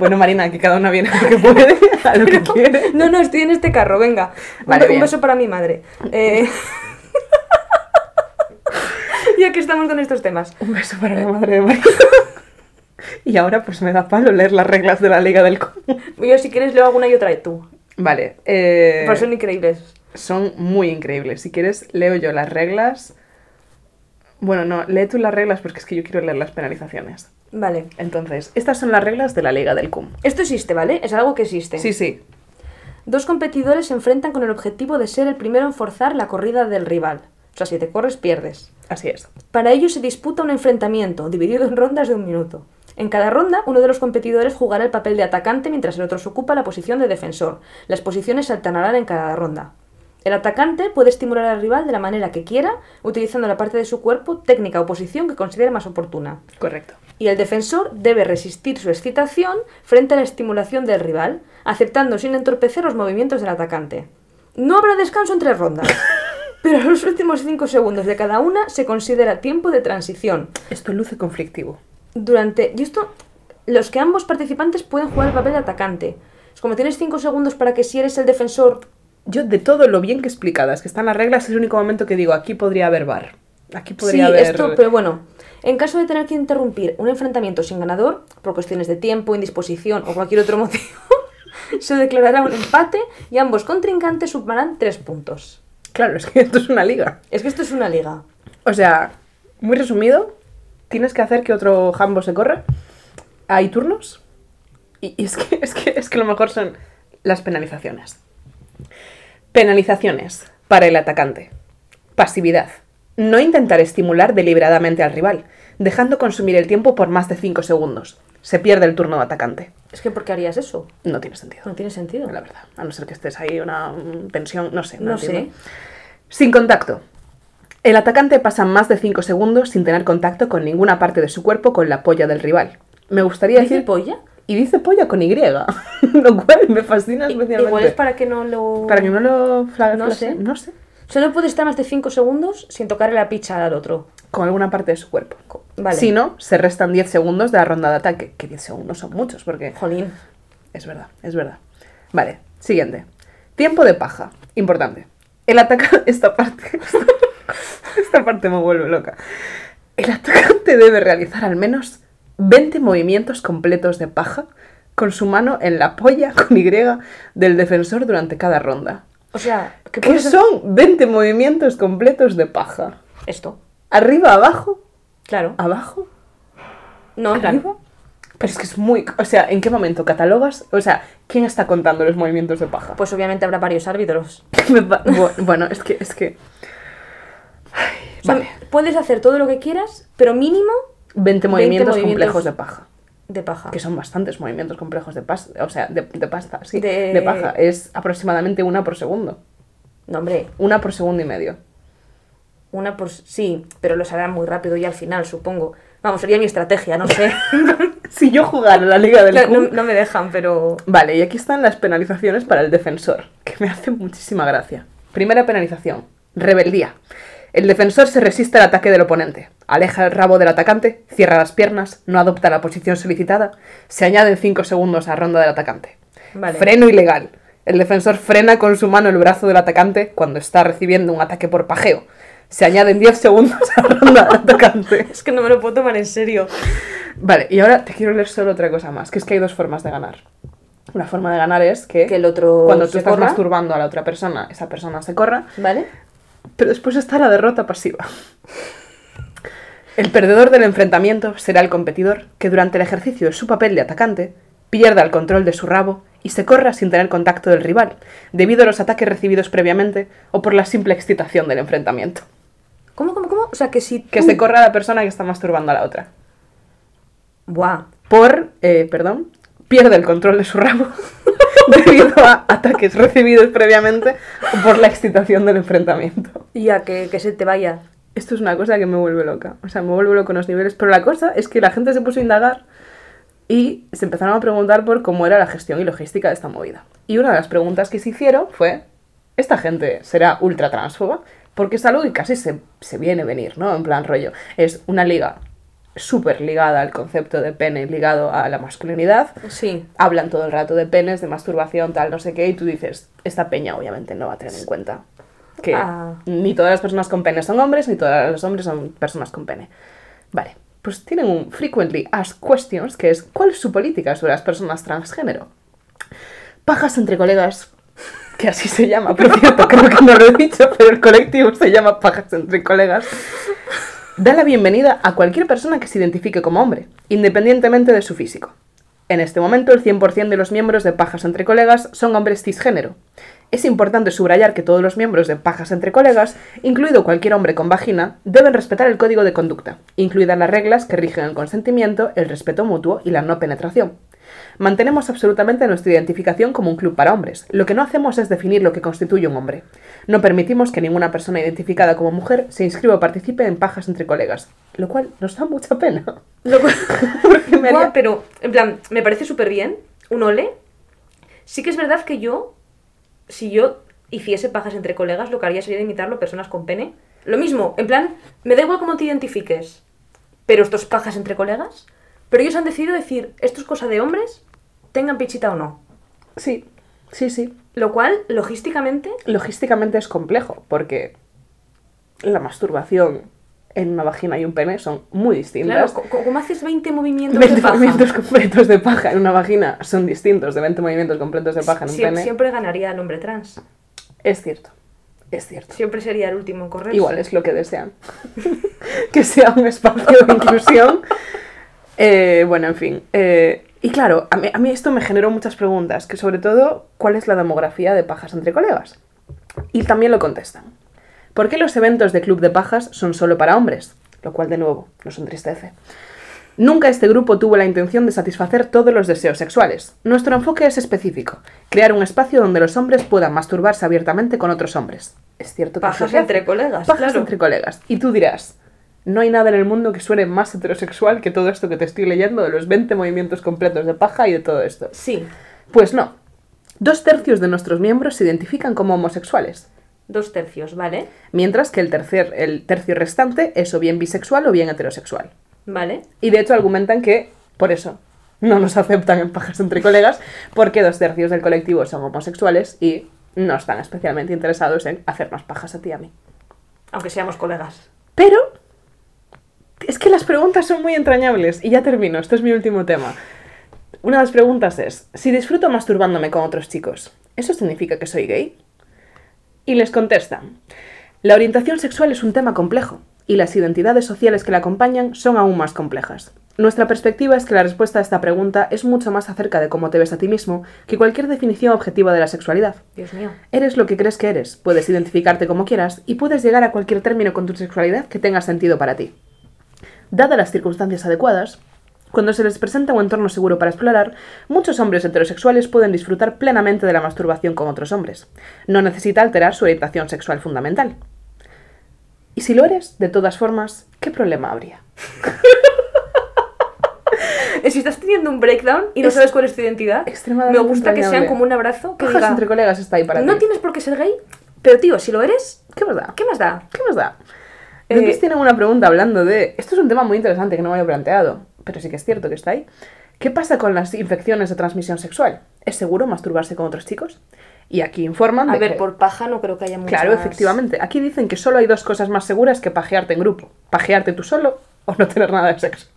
Bueno, Marina, que cada una viene a lo que puede, a lo que quiere. No, no, estoy en este carro, venga. Vale, un, beso para mi madre. Eh, ya que estamos con estos temas. Un beso para la madre de Marina. Y ahora pues me da palo leer las reglas de la Liga del Cum. Yo si quieres leo alguna y otra de tú. Vale, eh, Pues son increíbles. son muy increíbles. Si quieres, leo yo las reglas. Bueno, no, lee tú las reglas porque es que yo quiero leer las penalizaciones. Vale. Entonces, estas son las reglas de la Liga del Cum. Esto existe, ¿vale? Es algo que existe. Sí, sí. Dos competidores se enfrentan con el objetivo de ser el primero en forzar la corrida del rival. O sea, si te corres, pierdes. Así es. Para ello se disputa un enfrentamiento, dividido en rondas de un minuto. En cada ronda, uno de los competidores jugará el papel de atacante mientras el otro se ocupa la posición de defensor. Las posiciones se alternarán en cada ronda. El atacante puede estimular al rival de la manera que quiera, utilizando la parte de su cuerpo, técnica o posición que considere más oportuna. Correcto. Y el defensor debe resistir su excitación frente a la estimulación del rival, aceptando sin entorpecer los movimientos del atacante. No habrá descanso entre rondas, pero los últimos 5 segundos de cada una se considera tiempo de transición. Esto luce conflictivo. Durante. Y esto. Los que ambos participantes pueden jugar el papel de atacante. Es como tienes 5 segundos para que si eres el defensor. Yo, de todo lo bien que explicadas que están las reglas, es el único momento que digo, aquí podría haber bar. Aquí podría sí, haber... esto, pero bueno. En caso de tener que interrumpir un enfrentamiento sin ganador, por cuestiones de tiempo, indisposición o cualquier otro motivo, se declarará un empate y ambos contrincantes sumarán 3 puntos. Claro, es que esto es una liga. Es que esto es una liga. O sea, muy resumido, tienes que hacer que otro jambo se corra. Hay turnos. Y, y es, que, es, que, es que lo mejor son las penalizaciones. Penalizaciones para el atacante. Pasividad. No intentar estimular deliberadamente al rival, dejando consumir el tiempo por más de 5 segundos. Se pierde el turno de atacante. Es que ¿por qué harías eso? No tiene sentido. No tiene sentido. La verdad. A no ser que estés ahí una mm, tensión, no sé. No entiendo. sé. Sin contacto. El atacante pasa más de 5 segundos sin tener contacto con ninguna parte de su cuerpo con la polla del rival. Me gustaría ¿Dice decir... polla? Y dice polla con Y, lo cual me fascina especialmente. Igual es para que no lo... Para que no lo No sé. No sé. Solo puede estar más de 5 segundos sin tocarle la picha al otro. Con alguna parte de su cuerpo. Vale. Si no, se restan 10 segundos de la ronda de ataque. Que 10 segundos son muchos, porque Jolín. Es verdad, es verdad. Vale, siguiente. Tiempo de paja. Importante. El atacante... Esta parte... Esta parte me vuelve loca. El atacante debe realizar al menos 20 movimientos completos de paja con su mano en la polla con Y del defensor durante cada ronda. O sea, ¿qué ¿Qué hacer? son 20 movimientos completos de paja? Esto. ¿Arriba, abajo? Claro. ¿Abajo? No, ¿Arriba? Pero es que es muy... O sea, ¿en qué momento catalogas? O sea, ¿quién está contando los movimientos de paja? Pues obviamente habrá varios árbitros. Bueno, es que, es que... O sea, Vale. Puedes hacer todo lo que quieras, pero mínimo 20 movimientos, movimientos. complejos de paja. De paja. Que son bastantes movimientos complejos de pasta. O sea, de, de pasta, sí. De- De... paja. Es aproximadamente una por segundo. No, hombre, Una por segundo y medio. una por... Sí, pero los harán muy rápido y al final, supongo. Vamos, sería mi estrategia, no sé. Si yo jugara la Liga del no, no me dejan, pero... Vale, y aquí están las penalizaciones para el defensor, que me hace muchísima gracia. Primera penalización. Rebeldía. El defensor se resiste al ataque del oponente, aleja el rabo del atacante, cierra las piernas, no adopta la posición solicitada, se añaden 5 segundos a ronda del atacante. Vale. Freno ilegal. El defensor frena con su mano el brazo del atacante cuando está recibiendo un ataque por pajeo. Se añaden 10 segundos a ronda del atacante. Es que no me lo puedo tomar en serio. Vale, y ahora te quiero leer solo otra cosa más, que es que hay dos formas de ganar. Una forma de ganar es que, Que el otro cuando tú estás corra. masturbando a la otra persona, esa persona se corra, ¿Vale? Pero después está la derrota pasiva. El perdedor del enfrentamiento será el competidor que durante el ejercicio de su papel de atacante pierda el control de su rabo y se corra sin tener contacto del rival, debido a los ataques recibidos previamente o por la simple excitación del enfrentamiento. ¿Cómo, cómo, cómo? O sea, que si Que se corra la persona que está masturbando a la otra. Buah. Por, eh, perdón, pierde el control de su rabo debido a ataques recibidos previamente por la excitación del enfrentamiento. Ya, que, que se te vaya. Esto es una cosa que me vuelve loca. O sea, me vuelve loca con los niveles. Pero la cosa es que la gente se puso a indagar y se empezaron a preguntar por cómo era la gestión y logística de esta movida. Y una de las preguntas que se hicieron fue, ¿esta gente será ultra transfoba? Porque es algo que casi se, se viene a venir, ¿no? En plan rollo. Es una liga súper ligada al concepto de pene, ligado a la masculinidad. Sí. Hablan todo el rato de penes, de masturbación, tal, no sé qué, y tú dices, esta peña obviamente no va a tener en cuenta que Ah. ni todas las personas con pene son hombres, ni todos los hombres son personas con pene. Vale, pues tienen un frequently asked questions, que es, ¿cuál es su política sobre las personas transgénero? Pajas entre colegas, que así se llama, por cierto, creo que no lo he dicho, pero el colectivo se llama Pajas entre colegas. Da la bienvenida a cualquier persona que se identifique como hombre, independientemente de su físico. En este momento, el 100% de los miembros de Pajas entre Colegas son hombres cisgénero. Es importante subrayar que todos los miembros de Pajas entre Colegas, incluido cualquier hombre con vagina, deben respetar el código de conducta, incluidas las reglas que rigen el consentimiento, el respeto mutuo y la no penetración. Mantenemos absolutamente nuestra identificación como un club para hombres. Lo que no hacemos es definir lo que constituye un hombre. No permitimos que ninguna persona identificada como mujer se inscriba o participe en pajas entre colegas, lo cual nos da mucha pena. Lo cual- me haría- pero, en plan, me parece súper bien. Un ole. Sí que es verdad que yo, si yo hiciese pajas entre colegas, lo que haría sería imitarlo a personas con pene. Lo mismo, en plan, me da igual cómo te identifiques, pero esto es pajas entre colegas. Pero ellos han decidido decir, esto es cosa de hombres, tengan pichita o no. Sí, sí, sí. Lo cual, logísticamente, Logísticamente es complejo, porque la masturbación en una vagina y un pene son muy distintas. claro, co- ¿cómo haces 20 movimientos 20 de paja? movimientos completos de paja en una vagina son distintos de 20 movimientos completos de paja en un Sie- pene. Siempre ganaría el hombre trans. Es cierto, es cierto. Siempre sería el último en correr. Igual es lo que desean. que sea un espacio de inclusión. Eh, bueno, en fin. eh, y claro, a mí, a mí esto me generó muchas preguntas, que sobre todo, ¿cuál es la demografía de pajas entre colegas? Y también lo contestan. ¿Por qué los eventos de club de pajas son solo para hombres? Lo cual, de nuevo, nos entristece. Nunca este grupo tuvo la intención de satisfacer todos los deseos sexuales. Nuestro enfoque es específico, crear un espacio donde los hombres puedan masturbarse abiertamente con otros hombres. Es cierto que Pajas entre colegas, Pajas claro. entre colegas. Y tú dirás, no hay nada en el mundo que suene más heterosexual que todo esto que te estoy leyendo de los 20 movimientos completos de paja y de todo esto. Sí, Pues no. Dos tercios de nuestros miembros se identifican como homosexuales, dos tercios, ¿vale? mientras que el, tercer, el tercio restante es o bien bisexual o bien heterosexual. ¿Vale? Y de hecho argumentan que, por eso, no nos aceptan en pajas entre colegas, porque dos tercios del colectivo son homosexuales y no están especialmente interesados en hacernos pajas a ti y a mí. Aunque seamos colegas. Pero es que las preguntas son muy entrañables. Y ya termino, este es mi último tema. Una de las preguntas es, si disfruto masturbándome con otros chicos, ¿eso significa que soy gay? Y les contestan, la orientación sexual es un tema complejo, y las identidades sociales que la acompañan son aún más complejas. Nuestra perspectiva es que la respuesta a esta pregunta es mucho más acerca de cómo te ves a ti mismo que cualquier definición objetiva de la sexualidad. Dios mío. Eres lo que crees que eres, puedes identificarte como quieras y puedes llegar a cualquier término con tu sexualidad que tenga sentido para ti. Dadas las circunstancias adecuadas, cuando se les presenta un entorno seguro para explorar, muchos hombres heterosexuales pueden disfrutar plenamente de la masturbación con otros hombres. No necesita alterar su orientación sexual fundamental. Y si lo eres, de todas formas, ¿qué problema habría? Si estás teniendo un breakdown y no Es sabes cuál es tu identidad, me gusta que sean como un abrazo que diga, entre colegas está ahí para no ti. tienes por qué ser gay, pero tío, si lo eres, ¿Qué más da? ¿Qué más da? ¿Qué más da? Eh, Entonces tienen una pregunta hablando de... Esto es un tema muy interesante que no me había planteado, pero sí que es cierto que está ahí. ¿Qué pasa con las infecciones de transmisión sexual? ¿Es seguro masturbarse con otros chicos? Y aquí informan A de ver, que- por paja no creo que haya muchas... Claro, efectivamente. Aquí dicen que solo hay dos cosas más seguras que pajearte en grupo. Pajearte tú solo o no tener nada de sexo.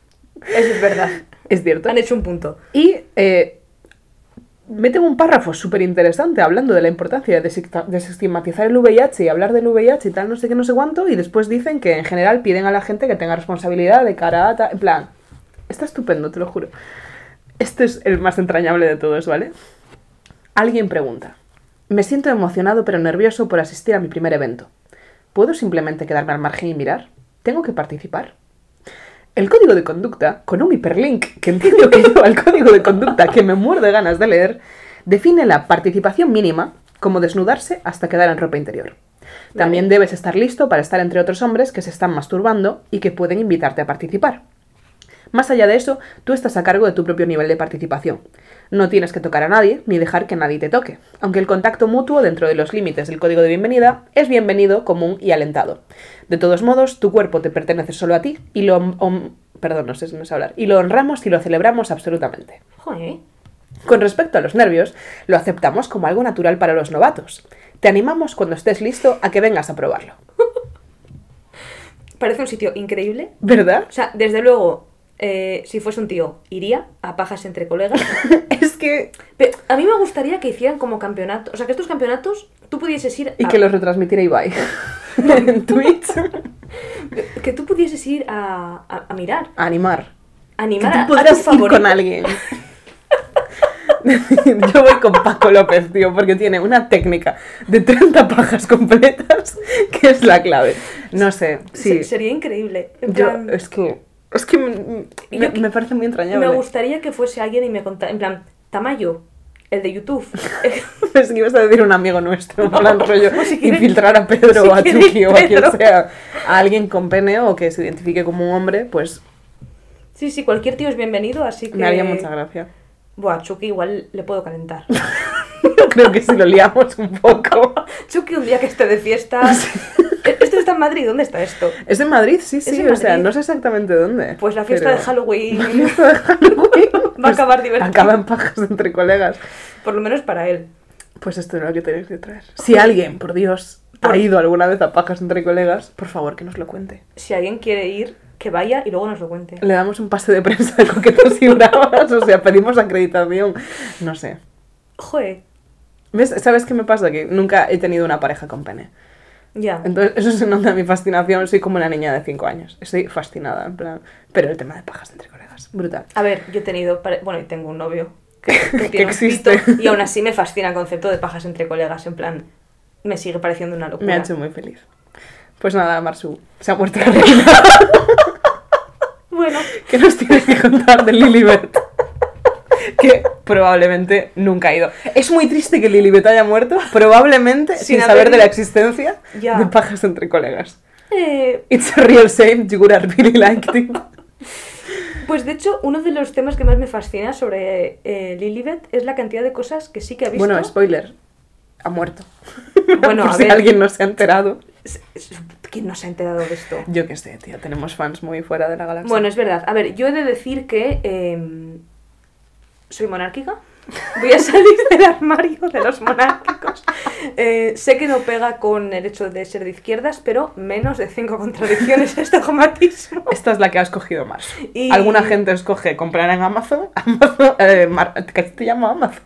Eso es verdad. Es cierto. Han hecho un punto. Y eh, meten un párrafo súper interesante hablando de la importancia de desestigmatizar el VIH y hablar del VIH y tal, no sé qué, no sé cuánto, y después dicen que en general piden a la gente que tenga responsabilidad de cara a... En plan, está estupendo, te lo juro. Este es el más entrañable de todos, ¿vale? Alguien pregunta, me siento emocionado pero nervioso por asistir a mi primer evento. ¿Puedo simplemente quedarme al margen y mirar? ¿Tengo que participar? El código de conducta, con un hiperlink que entiendo que lleva al código de conducta que me muero de ganas de leer, define la participación mínima como desnudarse hasta quedar en ropa interior. También debes estar listo para estar entre otros hombres que se están masturbando y que pueden invitarte a participar. Más allá de eso, tú estás a cargo de tu propio nivel de participación. No tienes que tocar a nadie ni dejar que nadie te toque, aunque el contacto mutuo dentro de los límites del código de bienvenida es bienvenido, común y alentado. De todos modos, tu cuerpo te pertenece solo a ti y lo, perdón, no sé, no sé hablar, y lo honramos y lo celebramos absolutamente. Joder. Con respecto a los nervios, lo aceptamos como algo natural para los novatos. Te animamos cuando estés listo a que vengas a probarlo. Parece un sitio increíble. ¿Verdad? O sea, desde luego, eh, si fuese un tío, iría a pajas entre colegas. es que... Pero a mí me gustaría que hicieran como campeonato. O sea, que estos campeonatos tú pudieses ir. Y a- que los retransmitiera Ibai. en Twitch. que tú pudieses ir a, a- a mirar. A animar. a Que Animar tú a- a tu ir con alguien. Yo voy con Paco López, tío, porque tiene una técnica de 30 pajas completas que es la clave. No sé, sí. Se- Sería increíble. En Yo, plan, es que, es que me, Yo me- parece muy entrañable. me gustaría que fuese alguien y me contara. En plan, Tamayo, el de YouTube. Es que ibas a decir un amigo nuestro, en plan rollo, o si quiere- infiltrar a Pedro si o a Chucky o a quien sea, a alguien con pene o que se identifique como un hombre, pues sí, sí, cualquier tío es bienvenido, así que. me haría mucha gracia. Buah, Chucky igual le puedo calentar. Creo que si lo liamos un poco. Chucky un día que esté de fiesta. ¿E- ¿Esto está en Madrid? ¿Dónde está esto? ¿Es en Madrid? Sí, sí, o sea, no sé exactamente dónde. Pues la fiesta pero- de Halloween. La fiesta de Halloween. Va a acabar divertido. Acaba en pajas entre colegas. Por lo menos para él. Pues esto es lo que tenéis que traer. Si alguien, por Dios, ha ido alguna vez a pajas entre colegas, por favor que nos lo cuente. Si alguien quiere ir, que vaya y luego nos lo cuente. Le damos un pase de prensa de coquetos y bravas, o sea, pedimos acreditación. No sé. Joder, ¿Ves? ¿Sabes qué me pasa? Que nunca he tenido una pareja con pene. Ya. Entonces, eso se nota mi fascinación. Soy como una niña de 5 años. Estoy fascinada, en plan. Pero el tema de pajas entre colegas, brutal. A ver, yo he tenido. pare- Bueno, y tengo un novio que, que un existe. pito, y aún así me fascina el concepto de pajas entre colegas. En plan, me sigue pareciendo una locura. Me ha hecho muy feliz. Pues nada, Marsu, se ha muerto la reina. Bueno, ¿Qué nos tienes que contar de Lilibet? Que probablemente nunca ha ido. Es muy triste que Lilibet haya muerto, probablemente sin, Sin saber de la existencia Ya. de pajas entre colegas. eh, It's a real shame, you would have really liked it. pues de hecho, uno de los temas que más me fascina sobre eh, Lilibet es la cantidad de cosas que sí que ha visto. Bueno, spoiler, ha muerto. Bueno, Por a si ver. alguien no se ha enterado. ¿Quién no se ha enterado de esto? Yo qué sé, tío, tenemos fans muy fuera de la galaxia. Bueno, es verdad. A ver, yo he de decir que em, soy monárquica. Voy a salir del armario de los monárquicos. Eh, sé que no pega con el hecho de ser de izquierdas, pero menos de cinco contradicciones este dogmatismo. Esta es la que ha escogido Marsu. Y- Alguna gente escoge comprar en Amazon. Amazon eh, Mar- ¿Qué te llama Amazon?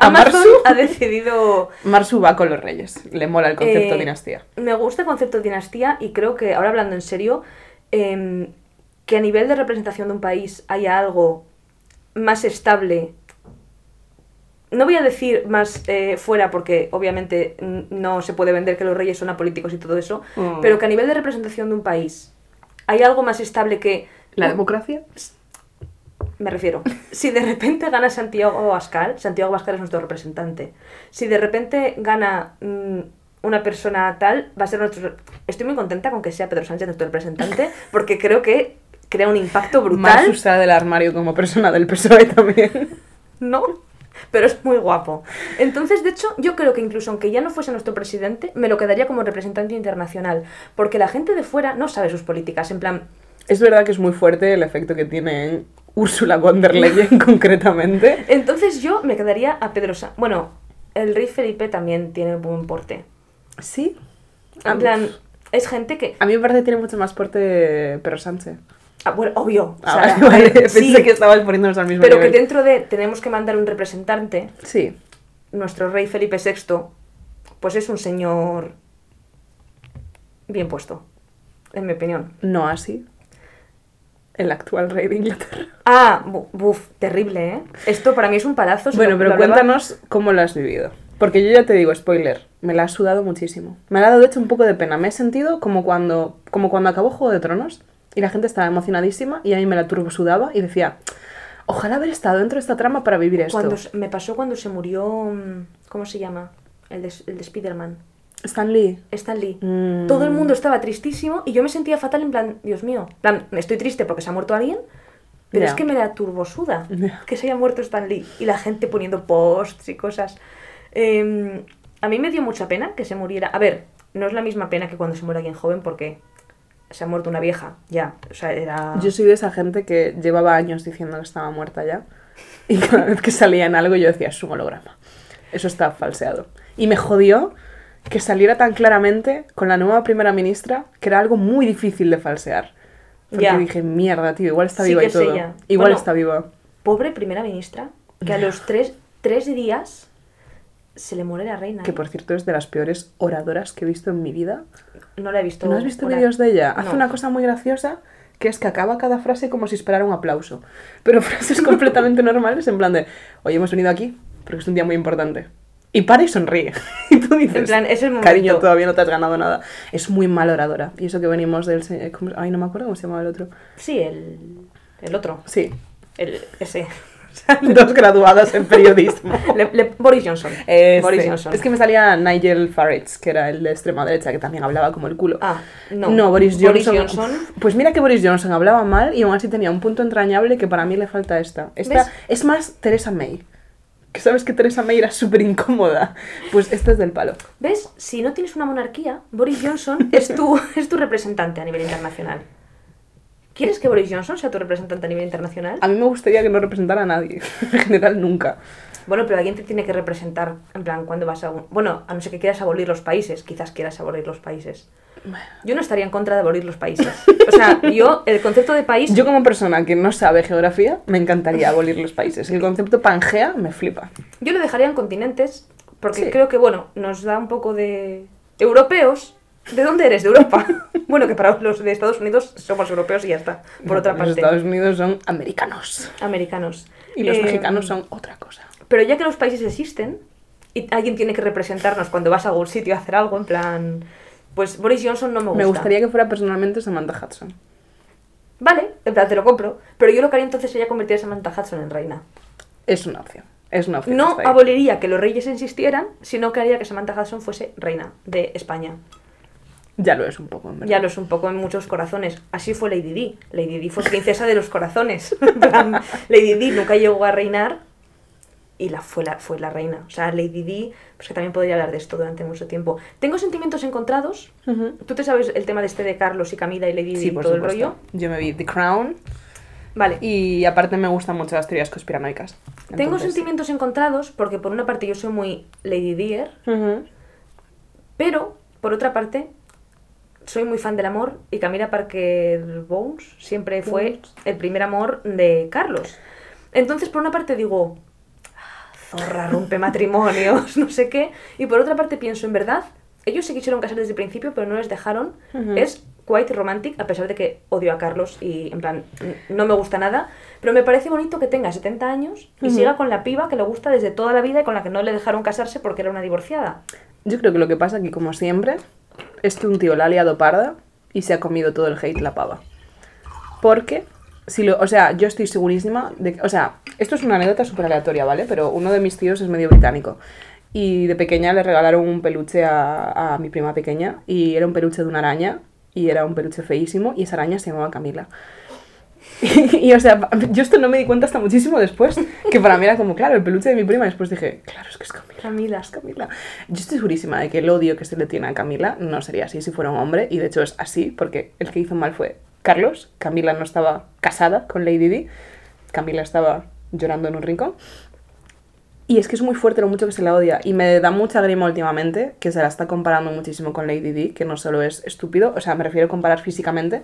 Amazon, ha decidido... Marsu va con los reyes. Le mola el concepto eh, dinastía. Me gusta el concepto de dinastía y creo que, ahora hablando en serio, em, que a nivel de representación de un país haya algo más estable. No voy a decir más eh, fuera porque obviamente no se puede vender que los reyes son apolíticos y todo eso, Mm. pero que a nivel de representación de un país hay algo más estable que... ¿La democracia? Me refiero, si de repente gana Santiago Abascal, Santiago Abascal es nuestro representante. Si de repente gana mm, una persona tal, va a ser nuestro... Estoy muy contenta con que sea Pedro Sánchez nuestro representante, porque creo que crea un impacto brutal. Marsu sale del armario como persona del PSOE también. No, pero es muy guapo. Entonces, de hecho, yo creo que incluso aunque ya no fuese nuestro presidente, me lo quedaría como representante internacional, porque la gente de fuera no sabe sus políticas, en plan, Es verdad que es muy fuerte el efecto que tiene en Ursula von der Leyen concretamente. entonces yo me quedaría a Pedro Sa Bueno, el rey Felipe también tiene buen porte. Sí. En plan, es gente que... A mí me parece que tiene mucho más porte Perro Sánchez. Ah, bueno, obvio. o Ah, vale, vale. Pensé que estabas poniéndonos al mismo pero que dentro de tenemos que mandar un representante, Sí. nuestro rey Felipe VI, pues es un señor bien puesto, en mi opinión. No así. El actual rey de Inglaterra. Ah, bu- buf, terrible, ¿eh? Esto para mí es un palazo. Bueno, pero hablaba- cuéntanos cómo lo has vivido. Porque yo ya te digo, spoiler, me la ha sudado muchísimo. Me ha dado de hecho un poco de pena. Me he sentido como cuando, como cuando acabó Juego de Tronos y la gente estaba emocionadísima y a mí me la turbo sudaba y decía, ojalá haber estado dentro de esta trama para vivir esto. Cuando se- me pasó cuando se murió. mm, ¿Cómo se llama? El de, el de Spider-Man. Stan Lee. Stan Lee. Mm. Todo el mundo estaba tristísimo y yo me sentía fatal en plan, Dios mío, en plan, estoy triste porque se ha muerto alguien, pero es que me la turbosuda que se haya muerto Stan Lee y la gente poniendo posts y cosas. Eh, a mí me dio mucha pena que se muriera. A ver, no es la misma pena que cuando se muere alguien joven porque se ha muerto una vieja, ya. O sea, era... Yo soy de esa gente que llevaba años diciendo que estaba muerta ya. Y cada vez que salía en algo yo decía, es un holograma. Eso está falseado. Y me jodió que saliera tan claramente con la nueva primera ministra que era algo muy difícil de falsear. Porque Ya. dije, mierda, tío, igual está Sí viva que y todo. Igual Bueno. está viva. Pobre primera ministra, que a los tres, tres días se le muere la reina. Que ¿eh? por cierto es de las peores oradoras que he visto en mi vida. No la he visto. ¿No has visto vídeos de ella? Hace No. una cosa muy graciosa que es que acaba cada frase como si esperara un aplauso. Pero frases completamente normales en plan de, hoy hemos venido aquí porque es un día muy importante. Y para y sonríe. Y tú dices, En plan, es el momento. cariño, todavía no te has ganado nada. Es muy mal oradora. Y eso que venimos del... se- ¿cómo- Ay, no me acuerdo cómo se llamaba el otro. Sí, el, el otro. Sí, El, ese. dos graduadas en periodismo. Le- le- Boris Johnson. Ese. Boris Johnson. Es que me salía Nigel Farage, que era el de extrema derecha, que también hablaba como el culo. Ah, no. No, Boris Johnson. Boris Johnson. Pues mira que Boris Johnson hablaba mal y aún así tenía un punto entrañable que para mí le falta esta. Esta ¿Ves? es más Teresa May. Que sabes que Teresa May era súper incómoda. Pues esta es del palo. ¿Ves? Si no tienes una monarquía, Boris Johnson es tu, es tu representante a nivel internacional. ¿Quieres que Boris Johnson sea tu representante a nivel internacional? A mí me gustaría que no representara a nadie. En general, nunca. Bueno, pero alguien te tiene que representar, en plan, cuando vas a... un- Bueno, a no ser que quieras abolir los países, quizás quieras abolir los países. Yo no estaría en contra de abolir los países. O sea, yo, el concepto de país... Yo como persona que no sabe geografía, me encantaría abolir los países. El concepto Pangea me flipa. Yo lo dejaría en continentes, porque Sí. creo que, bueno, nos da un poco de... Europeos. ¿De dónde eres? De Europa. bueno, que para los de Estados Unidos somos europeos y ya está. Por otra Los parte, Estados Unidos son americanos. americanos. Y los Eh, mexicanos son otra cosa. Pero ya que los países existen, y alguien tiene que representarnos cuando vas a algún sitio a hacer algo, en plan... Pues Boris Johnson no me gusta. Me gustaría que fuera personalmente Samantha Hudson. Vale, en plan, te lo compro. Pero yo lo que haría entonces sería convertir a Samantha Hudson en reina. Es una opción. Es una opción. No aboliría que los reyes insistieran, sino que haría que Samantha Hudson fuese reina de España. Ya lo es un poco, en verdad. Ya lo es un poco en muchos corazones. Así fue Lady Di. Lady Di fue princesa de los corazones. Lady Di nunca llegó a reinar y la fue, la fue la reina. O sea, Lady Di, pues que también podría hablar de esto durante mucho tiempo. Tengo sentimientos encontrados. Ujú. ¿Tú te sabes el tema de este de Carlos y Camila y Lady Di Sí, y por todo supuesto. el rollo? Yo me vi The Crown Vale. y aparte me gustan mucho las teorías conspiranoicas. Tengo Entonces, sentimientos encontrados porque por una parte yo soy muy Lady Deer, Ujú. pero por otra parte soy muy fan del amor y Camila Parker Bones siempre fue el primer amor de Carlos. Entonces por una parte digo, "Ah, zorra, rompe matrimonios, no sé qué, y por otra parte pienso, en verdad, ellos se quisieron casar desde el principio pero no les dejaron, es quite romantic a pesar de que odio a Carlos y en plan no me gusta nada, pero me parece bonito que tenga 70 años y siga con la piba que le gusta desde toda la vida y con la que no le dejaron casarse porque era una divorciada. Yo creo que lo que pasa aquí, como siempre, es que un tío la ha liado parda y se ha comido todo el hate la pava. Porque, si lo, o sea, yo estoy segurísima de que, o sea, esto es una anécdota súper aleatoria, ¿vale? Pero uno de mis tíos es medio británico. Y de pequeña le regalaron un peluche a, a mi prima pequeña y era un peluche de una araña y era un peluche feísimo y esa araña se llamaba Camila. Y, o sea, yo esto no me di cuenta hasta muchísimo después, que para mí era como, claro, el peluche de mi prima, y después dije, claro, es que es Camila. Camila. Es Camila. Yo estoy segurísima de que el odio que se le tiene a Camila no sería así si fuera un hombre, y de hecho es así, porque el que hizo mal fue Carlos. Camila no estaba casada con Lady Di, Camila estaba llorando en un rincón. Y es que es muy fuerte lo mucho que se la odia. Y me da mucha grima últimamente que se la está comparando muchísimo con Lady Di, que no solo es estúpido, o sea, me refiero a comparar físicamente,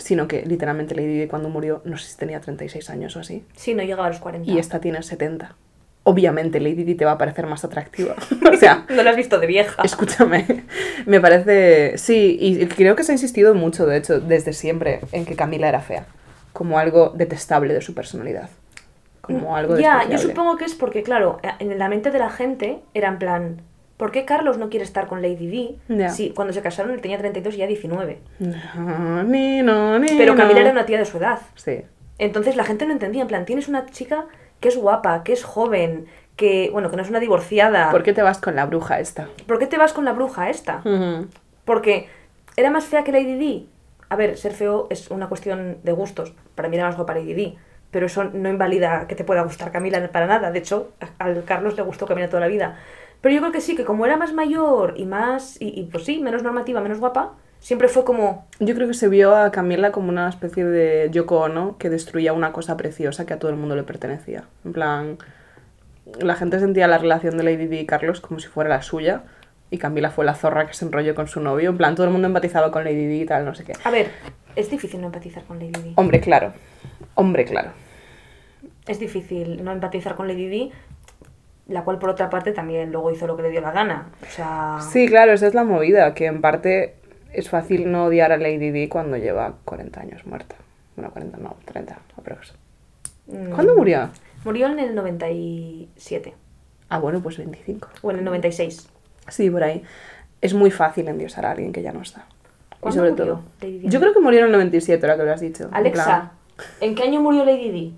sino que literalmente Lady Di cuando murió, no sé si tenía 36 años o así, Sí, no llegaba a los 40. y esta tiene 70. Obviamente Lady Di te va a parecer más atractiva. o sea, No la has visto de vieja. escúchame, me parece... Sí, y creo que se ha insistido mucho, de hecho, desde siempre, en que Camila era fea, como algo detestable de su personalidad. Como algo Ya, yo supongo que es porque, claro, en la mente de la gente era en plan, ¿por qué Carlos no quiere estar con Lady Di? Ya. Si cuando se casaron él tenía 32 y ya 19. No, ni no, ni Pero Camila no. era una tía de su edad. Sí. Entonces la gente no entendía, en plan, tienes una chica que es guapa, que es joven, que, bueno, que no es una divorciada. ¿Por qué te vas con la bruja esta? ¿Por qué te vas con la bruja esta? Porque era más fea que Lady Di. A ver, ser feo es una cuestión de gustos. Para mí era más guapa Lady Di. Pero eso no invalida que te pueda gustar Camila para nada. De hecho, al Carlos le gustó Camila toda la vida. Pero yo creo que sí, que como era más mayor y más, y, y pues sí, menos normativa, menos guapa, siempre fue como, Yo creo que se vio a Camila como una especie de Yoko Ono que destruía una cosa preciosa que a todo el mundo le pertenecía. En plan, la gente sentía la relación de Lady Di y Carlos como si fuera la suya y Camila fue la zorra que se enrolló con su novio. En plan, todo el mundo empatizaba con Lady Di y tal, no sé qué. a ver, es difícil no empatizar con Lady Di. Hombre, claro. Hombre, claro. Es difícil no empatizar con Lady Di, la cual por otra parte también luego hizo lo que le dio la gana. O sea... Sí, claro, esa es la movida, que en parte es fácil no odiar a Lady Di cuando lleva 40 años muerta. Bueno, 40 no, 30 aprox. mm, ¿Cuándo murió? Murió en el 97. Ah, bueno, pues 25. O en el 96. Sí, por ahí. Es muy fácil endiosar a alguien que ya no está. Y ¿Cuándo sobre murió todo. Yo creo que murió en el 97, ahora que lo has dicho. En Alexa, plan, ¿en qué año murió Lady Di?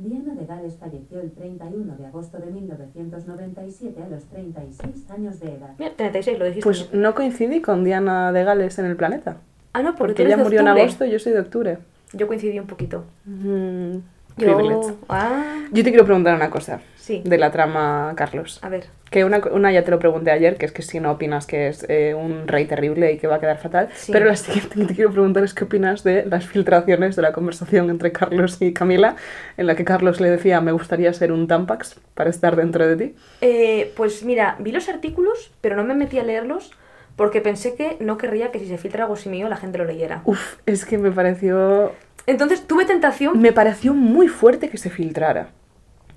Diana de Gales falleció el 31 de agosto de 1997 a los 36 años de edad. Mira, 36, lo dijiste. Pues no coincidí con Diana de Gales en el planeta. ah, no, porque, Porque ella murió en agosto y yo soy de octubre. Yo coincidí un poquito. Mm, Yo... Ah, Yo te quiero preguntar una cosa sí. de la trama Carlos. A ver. Que una, una ya te lo pregunté ayer, que es que si no opinas que es eh, un rey terrible y que va a quedar fatal. Sí. Pero la siguiente que te quiero preguntar es qué opinas de las filtraciones de la conversación entre Carlos y Camila, en la que Carlos le decía, me gustaría ser un Tampax para estar dentro de ti. Eh, pues mira, vi los artículos, pero no me metí a leerlos porque pensé que no querría que si se filtra algo así mío la gente lo leyera. Uf, es que me pareció... Entonces tuve tentación. Me pareció muy fuerte que se filtrara.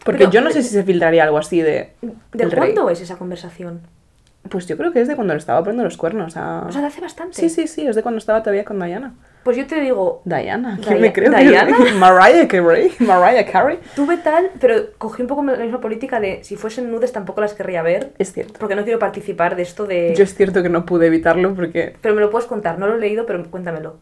Porque Pero- yo no sé si se filtraría algo así de... ¿De cuándo es esa conversación? Pues yo creo que es de cuando le estaba poniendo los cuernos a... O sea, de hace bastante. Sí, sí, sí, es de cuando estaba todavía con Diana. Pues yo te digo, Diana, ¿quién me creo? ¿Diana? Mariah Carey. Mariah Carey. tuve tal, pero cogí un poco la misma política de si fuesen nudes tampoco las querría ver, Es cierto. porque no quiero participar de esto de... Yo es cierto que no pude evitarlo porque Pero me lo puedes contar, no lo he leído, pero cuéntamelo.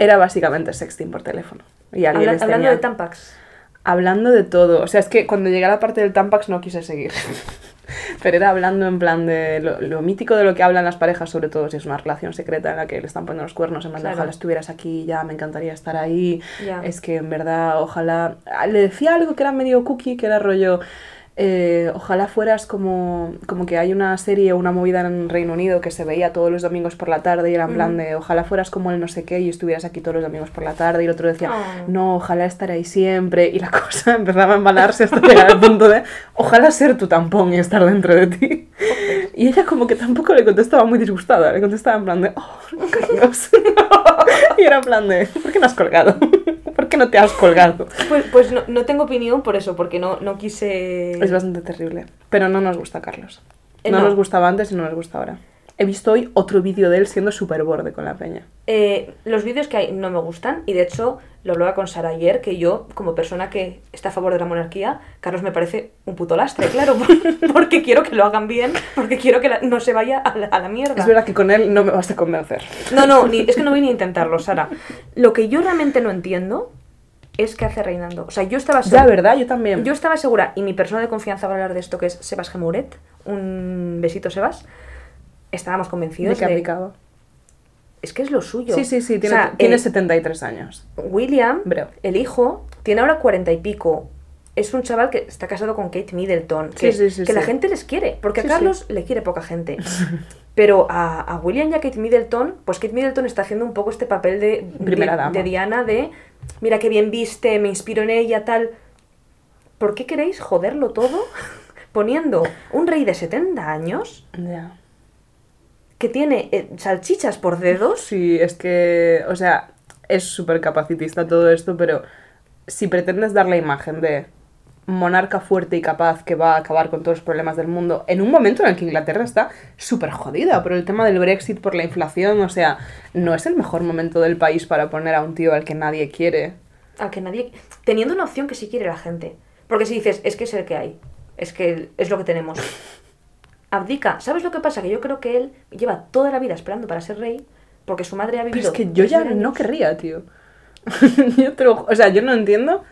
Era básicamente sexting por teléfono. Y Habla- hablando tenía- de Tampax. Hablando de todo. O sea, es que cuando llegué a la parte del Tampax no quise seguir. Pero era hablando en plan de lo, lo mítico de lo que hablan las parejas, sobre todo si es una relación secreta en la que le están poniendo los cuernos, en plan de, Claro. ojalá estuvieras aquí, ya me encantaría estar ahí. Es que en verdad, ojalá. Le decía algo que era medio cookie, que era rollo. Eh, ojalá fueras como, como que hay una serie o una movida en Reino Unido que se veía todos los domingos por la tarde y era en plan de ojalá fueras como el no sé qué y estuvieras aquí todos los domingos por la tarde y el otro decía Oh. no, ojalá estar ahí siempre y la cosa empezaba a embalarse hasta llegar al punto de ojalá ser tu tampón y estar dentro de ti. Y ella como que tampoco le contestaba muy disgustada, le contestaba en plan de, oh, Carlos. y era en plan de, ¿por qué no has colgado? ¿Por qué no te has colgado? Pues, pues no, no tengo opinión por eso, porque no, no quise... Es bastante terrible. Pero no nos gusta Carlos. Eh, No, no. nos gustaba antes y no nos gusta ahora. He visto hoy otro vídeo de él siendo súper borde con la peña. Eh, los vídeos que hay no me gustan y de hecho lo hablaba con Sara ayer que yo como persona que está a favor de la monarquía Carlos me parece un puto lastre claro porque quiero que lo hagan bien porque quiero que la- no se vaya a la, a la mierda Es verdad que con él no me vas a convencer. no no ni, es que no voy ni a intentarlo Sara lo que yo realmente no entiendo es qué hace reinando o sea yo estaba Ya, segura- ¿verdad? Yo también. yo estaba segura y mi persona de confianza para hablar de esto que es Sebas Gemuret un besito Sebas estábamos ¿De convencidos de, aplicaba? es que es lo suyo. Sí, sí, sí, tiene, O sea, tiene el- 73 años. William, Bro. el hijo, tiene ahora cuarenta y pico. Es un chaval que está casado con Kate Middleton. Que, Sí, sí, sí, que la gente les quiere. Porque a Carlos le quiere poca gente. Pero a, a William y a Kate Middleton, pues Kate Middleton está haciendo un poco este papel de, Primera de, dama. de Diana de mira qué bien viste, me inspiro en ella, tal. ¿Por qué queréis joderlo todo poniendo un rey de 70 años Ya. que tiene eh, salchichas por dedos? Sí, es que, o sea, es súper capacitista todo esto, pero si pretendes dar la imagen de monarca fuerte y capaz que va a acabar con todos los problemas del mundo, en un momento en el que Inglaterra está súper jodida por el tema del Brexit, por la inflación, o sea, no es el mejor momento del país para poner a un tío al que nadie quiere. a que nadie. teniendo una opción que sí quiere la gente. Porque si dices, es que es el que hay, es que es lo que tenemos. Abdica. ¿Sabes lo que pasa? Que yo creo que él lleva toda la vida esperando para ser rey, porque su madre ha Pero vivido. es que yo ya 2000 no querría, tío. yo te lo- o sea, yo no entiendo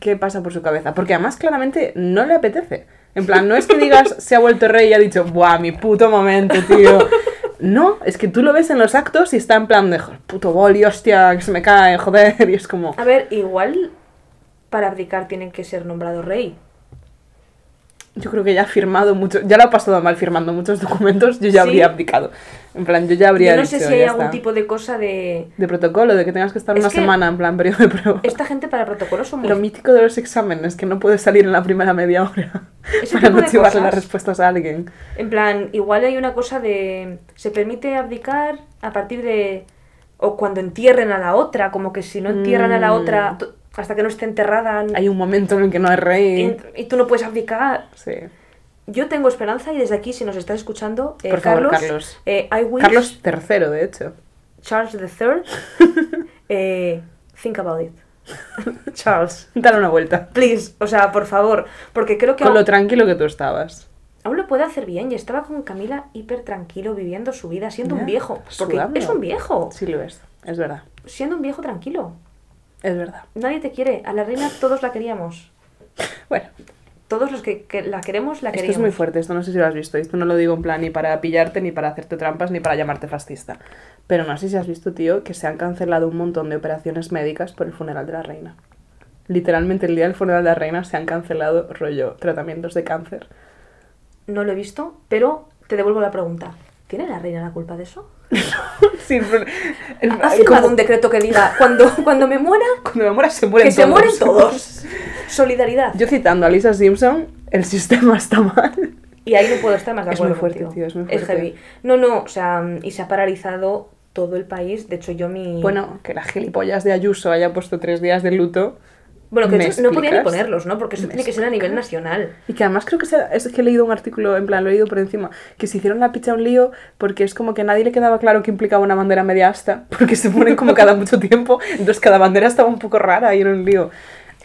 qué pasa por su cabeza. Porque además, claramente, no le apetece. En plan, no es que digas, se ha vuelto rey y ha dicho, ¡buah, mi puto momento, tío! No, es que tú lo ves en los actos y está en plan de, "Joder, puto boli, hostia, que se me cae, joder, y es como... A ver, igual para abdicar tienen que ser nombrado rey. Yo creo que ya ha firmado mucho, ya lo ha pasado mal firmando muchos documentos, yo ya Sí. habría abdicado. En plan, yo ya habría Yo no dicho, sé si hay "Ya algún está". tipo de cosa de. De protocolo, de que tengas que estar Es una que- semana en plan periodo de prueba. Esta gente para protocolo son muy. Lo mítico de los exámenes, que no puedes salir en la primera media hora para no cosas. las respuestas a alguien. En plan, igual hay una cosa de. Se permite abdicar a partir de. O cuando entierren a la otra, como que si no entierran a la Mm. otra t- hasta que no esté enterrada. Hay un momento en el que no es rey. y, y tú no puedes abdicar. Sí. Yo tengo esperanza y desde aquí, si nos estás escuchando, eh, Por favor, Carlos, Carlos. eh, I wish Carlos III, de hecho. Charles III, eh, think about it. Charles, dale una vuelta. Please, o sea, por favor, porque creo que Con aún, lo tranquilo que tú estabas. aún lo puede hacer bien y estaba con Camila hiper tranquilo viviendo su vida, siendo un viejo, porque sudando. es un viejo, Sí lo es, es verdad. siendo un viejo tranquilo. Es verdad. Nadie te quiere, a la reina todos la queríamos. Bueno, Todos los que, que la queremos, la esto queríamos. es muy fuerte, esto no sé si lo has visto. Esto no lo digo en plan ni para pillarte, ni para hacerte trampas, ni para llamarte fascista. Pero no sé si has visto, tío, que se han cancelado un montón de operaciones médicas por el funeral de la reina. Literalmente el día del funeral de la reina se han cancelado, rollo, tratamientos de cáncer. No lo he visto, pero te devuelvo la pregunta. ¿Tiene la reina la culpa de eso? Sí, pero- el- ¿Ha firmado como- un decreto que diga, cuando, cuando me muera, Cuando me muera se mueren que se todos. mueren todos? Solidaridad. Yo citando a Lisa Simpson, el sistema está mal. Y ahí no puedo estar más de Es acuerdo muy fuerte, contigo. tío, es muy fuerte. heavy. No, no, o sea, y se ha paralizado todo el país. De hecho, yo mi... Bueno, que la gilipollas de Ayuso haya puesto tres días de luto. Bueno que ¿me de hecho no podía ni ponerlos, ¿no? Porque eso ¿Me tiene que ser a nivel nacional. Y que además creo que se- es que he leído un artículo, en plan, lo he leído por encima, que se hicieron la picha un lío porque es como que a nadie le quedaba claro que implicaba una bandera media asta, porque se ponen como cada mucho tiempo, entonces cada bandera estaba un poco rara y era un lío.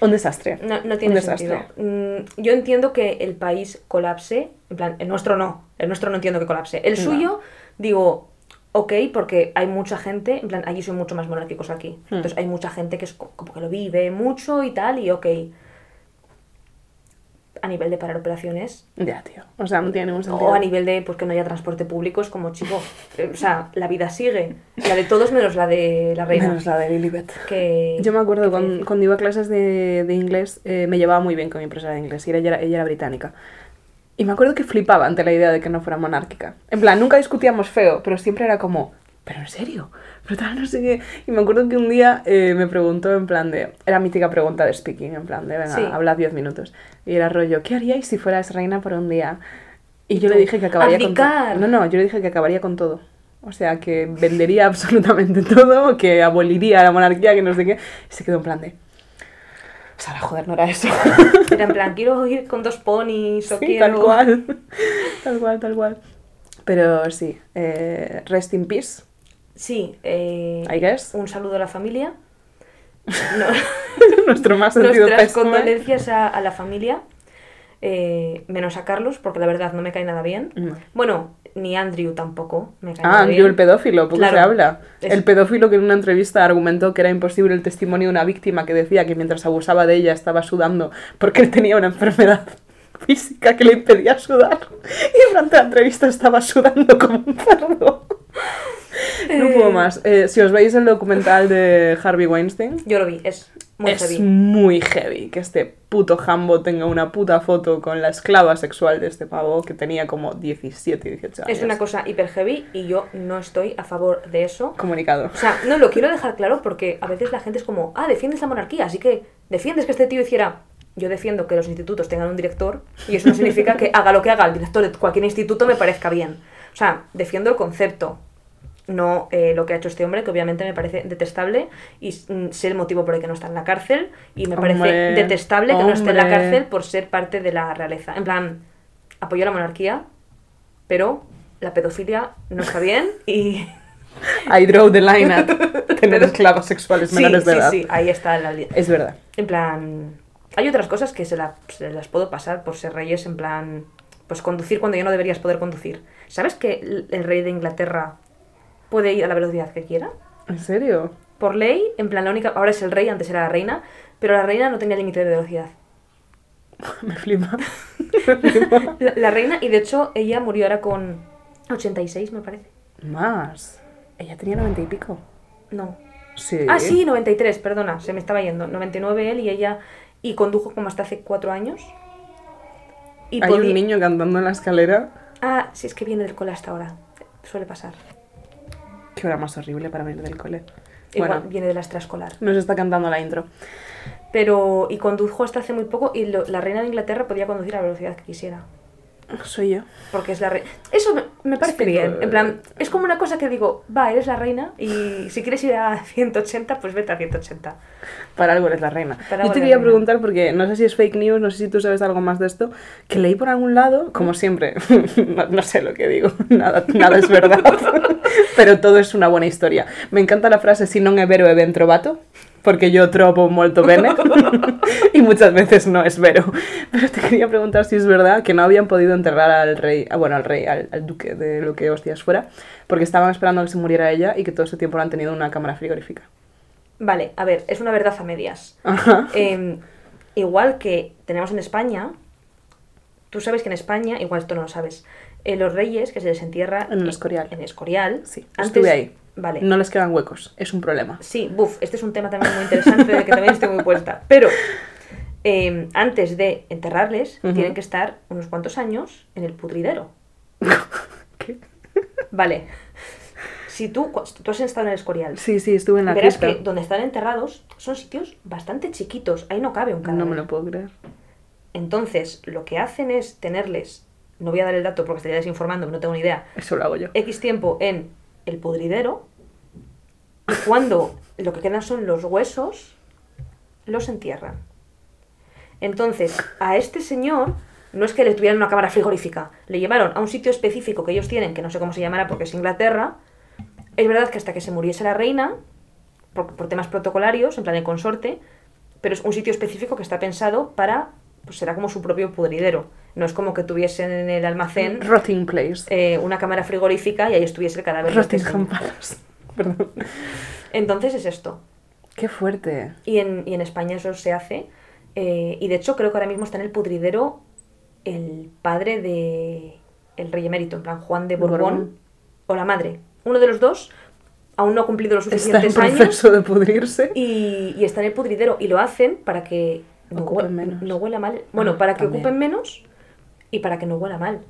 Un desastre. No, no un tiene desastre. sentido. Mm, yo entiendo que el país colapse. En plan, el nuestro no. El nuestro no entiendo que colapse. El No. suyo, digo, ok, porque hay mucha gente. En plan, allí son mucho más monárquicos aquí. Hmm. Entonces hay mucha gente que es co- como que lo vive mucho y tal, y ok. A nivel de parar operaciones, Ya, tío. O sea, no tiene ningún sentido. o a nivel de pues que no haya transporte público, es como, chico, eh, o sea, la vida sigue. La de todos menos la de la reina. Menos la de Lilibet. Que, Yo me acuerdo que cuando, cuando iba a clases de, de inglés, eh, me llevaba muy bien con mi profesora de inglés y ella era, ella era británica. Y me acuerdo que flipaba ante la idea de que no fuera monárquica. En plan, nunca discutíamos feo, pero siempre era como, ¿pero en serio? Pero tal, no sé qué. Y me acuerdo que un día eh, me preguntó en plan de, era mítica pregunta de speaking, en plan de, venga, Sí. habla 10 minutos. Y era rollo, ¿qué haríais si fueras reina por un día? Y, Y yo le dije que acabaría con todo. No, no, yo le dije que acabaría con todo. O sea, que vendería absolutamente todo, que aboliría la monarquía, que no sé qué. Y se quedó en plan de... Sara, joder, no era eso. Era en plan, quiero ir con dos ponis o Sí, quiero... tal cual. tal cual, tal cual. Pero sí, eh, rest in peace, Sí, eh, I guess. un saludo a la familia. No, Nuestro más sentido nuestras pésame. condolencias a, a la familia. eh, menos a Carlos, porque la verdad no me cae nada bien. No. Bueno, ni Andrew tampoco me Ah, Andrew bien. el pedófilo, poco Claro. se habla. Es- El pedófilo que en una entrevista argumentó que era imposible el testimonio de una víctima que decía que mientras abusaba de ella estaba sudando porque él tenía una enfermedad física que le impedía sudar. Y durante la entrevista estaba sudando como un cerdo. No puedo más. Eh, si os veis el documental de Harvey Weinstein, Yo lo vi, es muy es heavy. muy heavy que este puto Hambo tenga una puta foto con la esclava sexual de este pavo que tenía como 17, 18 años. Es una cosa hiper heavy y yo no estoy a favor de eso. Comunicado. O sea, no lo quiero dejar claro porque a veces la gente es como, ah, defiendes la monarquía, así que defiendes que este tío hiciera. Yo defiendo que los institutos tengan un director y eso no significa que haga lo que haga el director de cualquier instituto me parezca bien. O sea, defiendo el concepto, no eh, lo que ha hecho este hombre, que obviamente me parece detestable y mm, sé el motivo por el que no está en la cárcel y me parece Hombre, detestable que no esté en la cárcel por ser parte de la realeza. En plan, apoyo la monarquía, pero la pedofilia no está bien y... I draw the line at tener esclavas sexuales Sí, menores de sí, edad. sí, ahí está la... Es verdad. En plan, hay otras cosas que se, la- se las puedo pasar por ser reyes, en plan, pues conducir cuando ya no deberías poder conducir. ¿Sabes que el rey de Inglaterra puede ir a la velocidad que quiera? ¿En serio? Por ley, en plan, la única, ahora es el rey, antes era la reina, pero la reina no tenía límite de velocidad. Me flipa. Me flipa. La, la reina, y de hecho ella murió ahora con 86, me parece. Más. Ella tenía 90 y pico. No. Sí. Ah, sí, 93, perdona, se me estaba yendo. 99 él y ella, y condujo como hasta hace 4 años. Y Hay podía- un niño cantando en la escalera. Ah, sí, es que viene del cole hasta ahora. Suele pasar. Qué hora más horrible para venir del cole. Igual Bueno, viene de la extraescolar. nos está cantando la intro. Pero, y condujo hasta hace muy poco y lo- la reina de Inglaterra podía conducir a la velocidad que quisiera. Soy yo. Porque es la reina. Eso me, me parece Sí, bien. En plan, es como una cosa que digo, va, eres la reina y si quieres ir a 180, pues vete a 180. Para algo eres la reina. Para Yo te quería preguntar, porque no sé si es fake news, no sé si tú sabes algo más de esto, que leí por algún lado, como siempre, no, no sé lo que digo, nada, nada es verdad, pero todo es una buena historia. Me encanta la frase, si non è vero ben trovato, porque yo trovo molto bene, y muchas veces no es vero. Pero te quería preguntar si es verdad que no habían podido enterrar al rey, ah, bueno, al rey, al, al duque de lo que hostias fuera, porque estaban esperando que se muriera ella y que todo ese tiempo no han tenido una cámara frigorífica. Vale, a ver, es una verdad a medias. Ajá. Em, igual que tenemos en España, tú sabes que en España, igual esto no lo sabes, eh, los reyes que se les entierra En el Escorial. En Escorial. Sí, antes- estuve ahí. Vale. No les quedan huecos, es un problema. Sí, buf, este es un tema también muy interesante del que también estoy muy puesta. Pero eh, antes de enterrarles, tienen que estar unos cuantos años en el pudridero. ¿Qué? Vale. Si tú, tú has estado en el Escorial, Sí, sí, estuve en la verás cripta. que donde están enterrados son sitios bastante chiquitos. Ahí no cabe un cadáver. No me lo puedo creer. Entonces, lo que hacen es tenerles, no voy a dar el dato porque estaría desinformando, no tengo ni idea, Eso lo hago yo. X tiempo en el pudridero y cuando lo que quedan son los huesos, los entierran. Entonces, a este señor no es que le tuvieran una cámara frigorífica, le llevaron a un sitio específico que ellos tienen, que no sé cómo se llamará porque es Inglaterra. Es verdad que hasta que se muriese la reina, por, por temas protocolarios, en plan de consorte, pero es un sitio específico que está pensado para, pues será como su propio pudridero. No es como que tuviesen en el almacén Rotting Place. eh, una cámara frigorífica y ahí estuviese el cadáver. este Rottingham. Palace. Perdón. Entonces es esto. Qué fuerte. Y en, y en España eso se hace. eh, y de hecho creo que ahora mismo está en el pudridero el padre de el rey emérito, en plan Juan de Borbón, Borbón. o la madre. Uno de los dos aún no ha cumplido los Está en suficientes años proceso de pudrirse. y, y está en el pudridero. Y lo hacen para que no, hue- menos. no huela mal. Bueno, Ah, para que también. ocupen menos y para que no huela mal.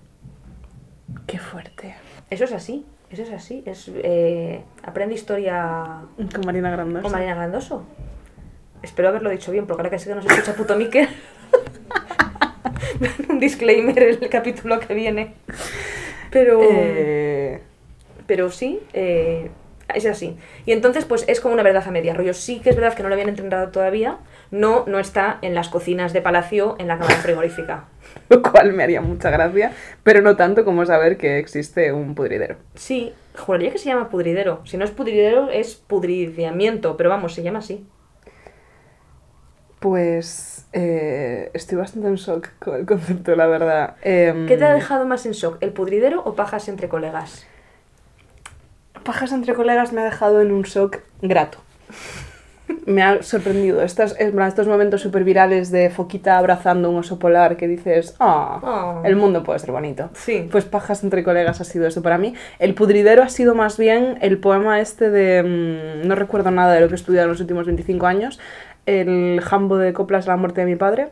Qué fuerte. Eso es así. Eso es así. Es, eh, aprende historia Con Marina Grandosa. con Marina Grandoso. Espero haberlo dicho bien, porque ahora que sé que nos escucha puto Miquel. Un disclaimer en el capítulo que viene. Pero, Eh, pero sí, eh, es así. Y entonces, pues es como una verdad a media. Rollo, sí que es verdad que no lo habían entrenado todavía. No, no está en las cocinas de palacio en la cámara frigorífica. lo cual me haría mucha gracia, pero no tanto como saber que existe un pudridero. Sí, juraría que se llama pudridero. Si no es pudridero, es pudrideamiento, pero vamos, se llama así. Pues eh, estoy bastante en shock con el concepto, la verdad. Em, ¿Qué te ha dejado más en shock, el pudridero o pajas entre colegas? Pajas entre colegas me ha dejado en un shock grato. Me ha sorprendido. Estos, estos momentos súper virales de Foquita abrazando un oso polar que dices, ah, Oh. el mundo puede ser bonito. Sí. Pues pajas entre colegas ha sido eso para mí. El pudridero ha sido más bien el poema este de... mm, no recuerdo nada de lo que he estudiado en los últimos 25 años. El jambo de coplas La muerte de mi padre.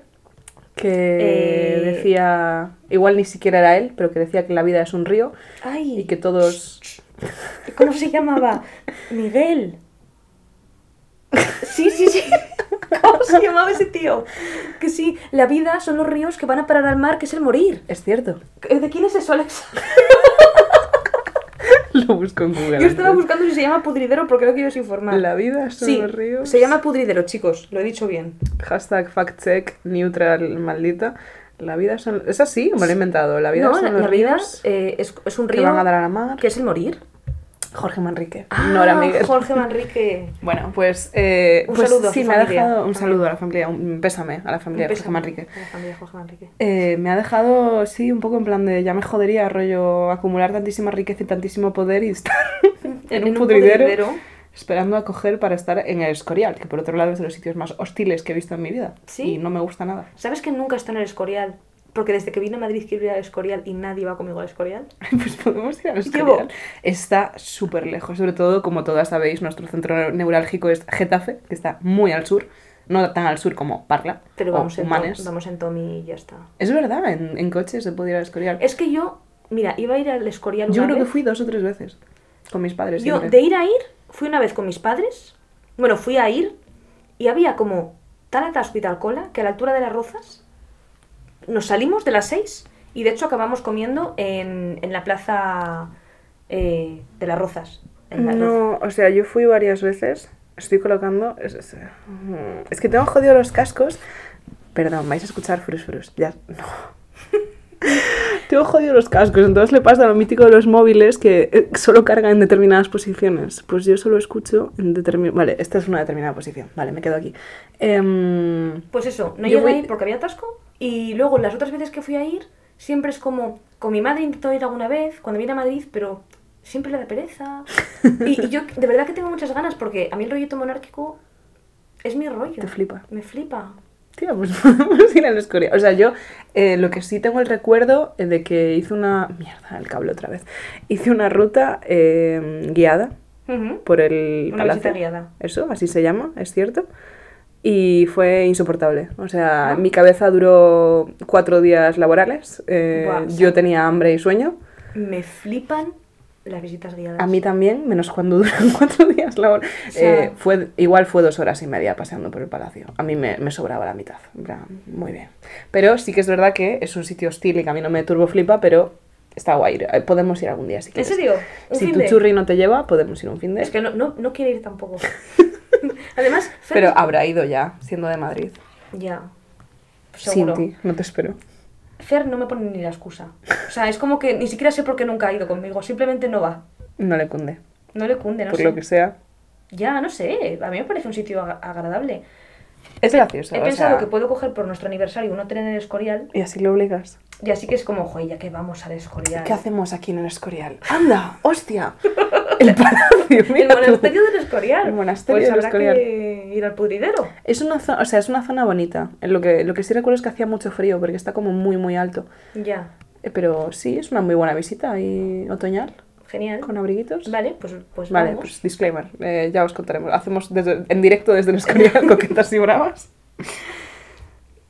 Que Eh. decía... Igual ni siquiera era él, pero que decía que la vida es un río Ay, y que todos... ¿cómo se llamaba? Miguel. Sí, sí, sí. ¿Cómo se llamaba ese tío? Que sí, la vida son los ríos que van a parar al mar, que es el morir. Es cierto. ¿De quién es eso, Alexa? Lo busco en Google. Yo estaba buscando si se llama pudridero porque no quiero informar. La vida son Sí, los ríos. se llama pudridero, chicos, lo he dicho bien. Hashtag factcheck neutral maldita. La vida son... Es así, me lo he inventado. La vida no, son la, los la vida ríos eh, es, es un que río van a dar a la mar. que es el morir. Jorge Manrique. Ah, no era Miguel. Jorge Manrique. Bueno, pues... eh, Un pues saludo a sí, me ha dejado... Un saludo a la familia, un pésame a la familia de Jorge Manrique. a La familia Jorge Manrique. Eh, me ha dejado, sí, un poco en plan de ya me jodería, rollo, acumular tantísima riqueza y tantísimo poder y estar en, un, pudridero, esperando a coger para estar en el Escorial, que por otro lado es de los sitios más hostiles que he visto en mi vida. ¿Sí? Y no me gusta nada. ¿Sabes que nunca estoy en el Escorial? Porque desde que vine a Madrid quiero ir al Escorial y nadie va conmigo al Escorial. Pues podemos ir al Llevo- Escorial. Está súper lejos, sobre todo, como todas sabéis, nuestro centro neurálgico es Getafe, que está muy al sur. No tan al sur como Parla Pero o vamos en, Humanes. Tom, vamos en Tommy y ya está. Es verdad, en, en coche se puede ir al Escorial. Es que yo, mira, iba a ir al Escorial Yo una creo que vez. fui dos o tres veces con mis padres. Yo, siempre. de ir a ir, fui una vez con mis padres. Bueno, fui a ir y había como tal atasco y tal cola que a la altura de las rozas nos salimos de las seis y de hecho acabamos comiendo en, en la plaza eh, de las rozas. En la Roza. No, o sea, yo fui varias veces. Estoy colocando. Es, es, mm, es que tengo jodido los cascos. Perdón, vais a escuchar frus frus. Ya. No. tengo jodido los cascos. Entonces le pasa lo mítico de los móviles que eh, solo cargan en determinadas posiciones. Pues yo solo escucho en determinadas. Vale, esta es una determinada posición. Vale, me quedo aquí. Em, Pues eso, no llegué voy- porque había atasco. Y luego las otras veces que fui a ir, siempre es como, con mi madre intentó ir alguna vez, cuando viene a Madrid, pero siempre le da pereza. Y, y yo de verdad que tengo muchas ganas porque a mí el rollito monárquico es mi rollo. Te flipa. Me flipa. Tía, pues podemos ir al Escorial. O sea, yo eh, lo que sí tengo el recuerdo eh, de que hice una... Mierda, el cable otra vez. Hice una ruta eh, guiada Ujú. por el Una palacio. visita guiada. Eso, así se llama, es cierto. Y fue insoportable. O sea, mi cabeza duró cuatro días laborales. eh, yo sí. tenía hambre y sueño. Me flipan las visitas guiadas. A mí también, menos cuando duran cuatro días laborales. sea- Eh, fue, igual fue dos horas y media paseando por el palacio. A mí me, me sobraba la mitad. En muy bien. Pero sí que es verdad que es un sitio hostil y que a mí no me turbo flipa, pero está guay. Eh, Podemos ir algún día si ¿En quieres. serio? ¿Un Si fin tu de? churri no te lleva, podemos ir un fin de. Es que no, no, no quiero ir tampoco. Además, Fer- Pero habrá ido ya, siendo de Madrid. Ya. Sin Seguro. ti, no te espero. Fer no me pone ni la excusa. O sea, es como que ni siquiera sé por qué nunca ha ido conmigo. Simplemente no va. No le cunde. No le cunde, no por sé. lo que sea. Ya, no sé. A mí me parece un sitio ag- agradable. Es gracioso. He o pensado sea, que puedo coger por nuestro aniversario un hotel en el Escorial. Y así lo obligas. Y así que es como, joder, ya que vamos al Escorial. ¿Qué hacemos aquí en el Escorial? ¡Anda! ¡Hostia! El palacio, El mira tú. monasterio del Escorial. El monasterio pues del habrá Escorial. que ir al pudridero. Es una zona, o sea, es una zona bonita. En Lo que, lo que sí recuerdo es que hacía mucho frío porque está como muy, muy alto. Ya. Eh, Pero sí, es una muy buena visita y otoñal, Genial. con abriguitos. Vale, pues, pues Vale, vamos. pues disclaimer, eh, ya os contaremos. Hacemos desde- en directo desde el Escorial coquetas y bravas.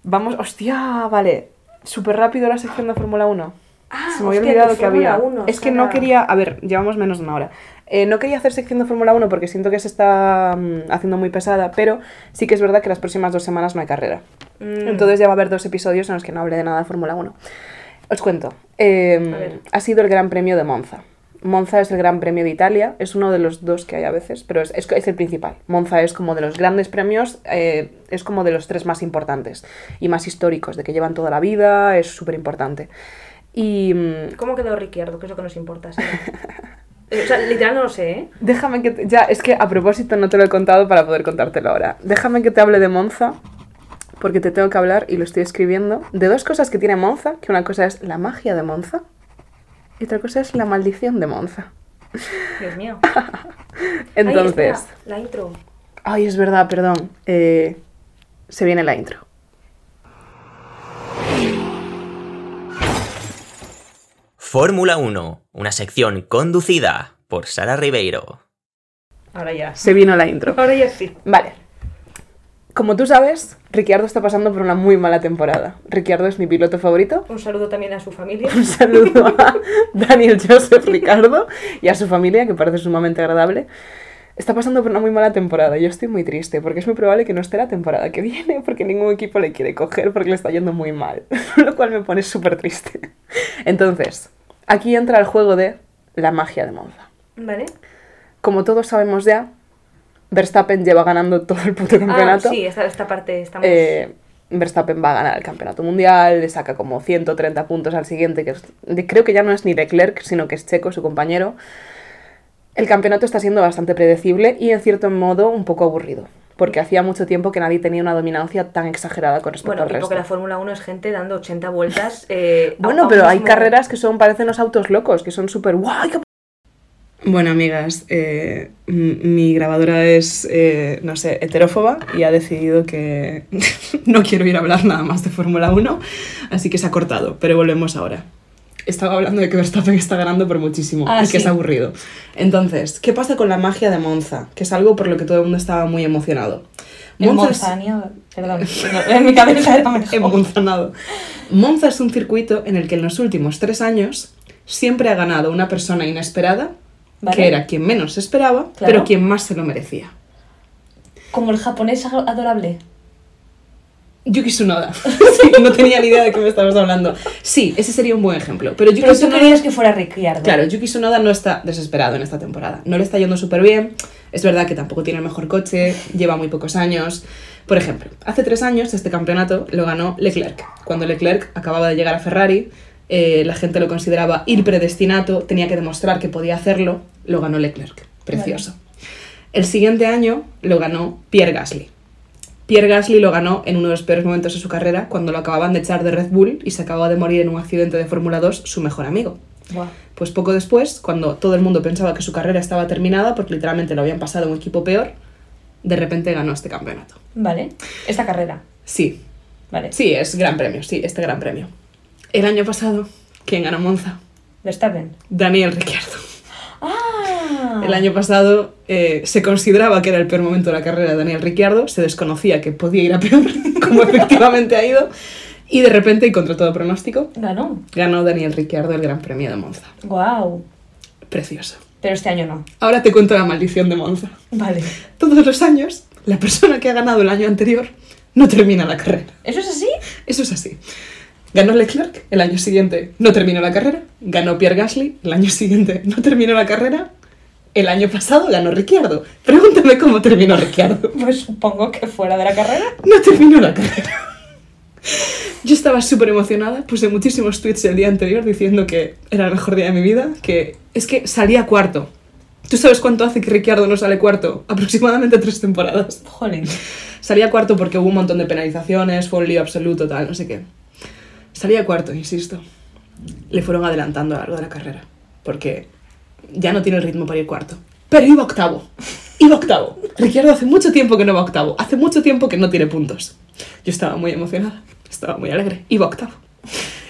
Vamos, hostia, vale. Súper rápido la sección de Fórmula 1. Ah, Se me había olvidado que había. Fórmula 1, es que no quería. A ver, llevamos menos de una hora. Eh, no quería hacer sección de Fórmula 1 porque siento que se está mm, haciendo muy pesada, pero sí que es verdad que las próximas dos semanas no hay carrera. Mm. Entonces ya va a haber dos episodios en los que no hable de nada de Fórmula 1. Os cuento. Eh, ver. ha sido el Gran Premio de Monza. Monza es el Gran Premio de Italia, es uno de los dos que hay a veces, pero es, es- es el principal. Monza es como de los grandes premios, eh, es como de los tres más importantes y más históricos, de que llevan toda la vida, es súper importante. Y mm, ¿Cómo quedó Ricciardo? Que es lo que nos importa. sí. Eh, o sea, literal no lo sé, ¿eh? déjame que... te- ya, es que a propósito no te lo he contado para poder contártelo ahora. Déjame que te hable de Monza, porque te tengo que hablar, y lo estoy escribiendo, de dos cosas que tiene Monza, que una cosa es la magia de Monza y otra cosa es la maldición de Monza. Dios mío. Ay, Entonces, espera, la intro. Ay, es verdad, perdón. Eh, se viene la intro. Fórmula 1, una sección conducida por Sara Ribeiro. Ahora ya. Se vino la intro. Ahora ya sí. Vale. Como tú sabes, Ricciardo está pasando por una muy mala temporada. Ricciardo es mi piloto favorito. Un saludo también a su familia. Un saludo a Daniel Joseph Ricardo y a su familia, que parece sumamente agradable. Está pasando por una muy mala temporada. Yo estoy muy triste porque es muy probable que no esté la temporada que viene porque ningún equipo le quiere coger porque le está yendo muy mal. Lo cual me pone súper triste. Entonces, aquí entra el juego de la magia de Monza. ¿Vale? Como todos sabemos ya, Verstappen lleva ganando todo el puto campeonato. Ah, sí, esta, esta parte estamos... Eh, Verstappen va a ganar el campeonato mundial, le saca como 130 puntos al siguiente, que es- creo que ya no es ni Leclerc, sino que es Checo, su compañero. El campeonato está siendo bastante predecible y en cierto modo un poco aburrido, porque hacía mucho tiempo que nadie tenía una dominancia tan exagerada con respecto Bueno, al resto. porque la Fórmula 1 es gente dando 80 vueltas. eh, a Bueno, pero hay mismo- carreras que son, parecen los autos locos, que son súper guay. Bueno, amigas, eh, mi grabadora es, eh, no sé, heterófoba y ha decidido que no quiero ir a hablar nada más de Fórmula 1, así que se ha cortado, pero volvemos ahora. Estaba hablando de que Verstappen está ganando por muchísimo Ah, y que es aburrido. Entonces, ¿qué pasa con la magia de Monza? Que es algo por lo que todo el mundo estaba muy emocionado. En Monza es- perdón, en mi cabeza era mejor. Emocionado. Monza es un circuito en el que en los últimos tres años siempre ha ganado una persona inesperada, Vale. que era quien menos esperaba, Claro. pero quien más se lo merecía. Como el japonés adorable. Yuki Tsunoda. Sí, no tenía ni idea de qué me estabas hablando. Sí, ese sería un buen ejemplo. Pero Yuki Pero tú Tsunoda- querías que fuera Ricciardo. Claro, Yuki Tsunoda no está desesperado en esta temporada. No le está yendo súper bien. Es verdad que tampoco tiene el mejor coche, lleva muy pocos años. Por ejemplo, hace tres años este campeonato lo ganó Leclerc. Cuando Leclerc acababa de llegar a Ferrari, eh, la gente lo consideraba ir predestinato, tenía que demostrar que podía hacerlo, lo ganó Leclerc. Precioso. El siguiente año lo ganó Pierre Gasly. Pierre Gasly lo ganó en uno de los peores momentos de su carrera, cuando lo acababan de echar de Red Bull y se acababa de morir en un accidente de Fórmula 2 su mejor amigo. Pues poco después, cuando todo el mundo pensaba que su carrera estaba terminada, porque literalmente lo habían pasado a un equipo peor, de repente ganó este campeonato. Vale. Esta carrera. Sí, Vale. sí, es gran premio, sí, este gran premio. El año pasado, ¿quién ganó Monza? Verstappen. Daniel Ricciardo. El año pasado eh, se consideraba que era el peor momento de la carrera de Daniel Ricciardo, se desconocía que podía ir a peor, como efectivamente ha ido, y de repente, y contra todo pronóstico, Ganó. ganó Daniel Ricciardo el Gran Premio de Monza. Wow. Precioso. Pero este año no. Ahora te cuento la maldición de Monza. Vale. Todos los años, la persona que ha ganado el año anterior no termina la carrera. ¿Eso es así? Eso es así. Ganó Leclerc, el año siguiente no terminó la carrera. Ganó Pierre Gasly, el año siguiente no terminó la carrera. El año pasado ganó Ricciardo. Pregúntame cómo terminó Ricciardo. Pues supongo que fuera de la carrera. No terminó la carrera. Yo estaba súper emocionada, puse muchísimos tweets el día anterior diciendo que era el mejor día de mi vida, que es que salía cuarto. ¿Tú sabes cuánto hace que Ricciardo no sale cuarto? Aproximadamente tres temporadas. Jolín. Salía cuarto porque hubo un montón de penalizaciones, fue un lío absoluto, tal, no sé qué. Salía cuarto, insisto. Le fueron adelantando a lo largo de la carrera, porque ya no tiene el ritmo para ir cuarto. Pero iba octavo. Iba octavo. Ricciardo hace mucho tiempo que no va octavo. Hace mucho tiempo que no tiene puntos. Yo estaba muy emocionada, estaba muy alegre. Iba octavo.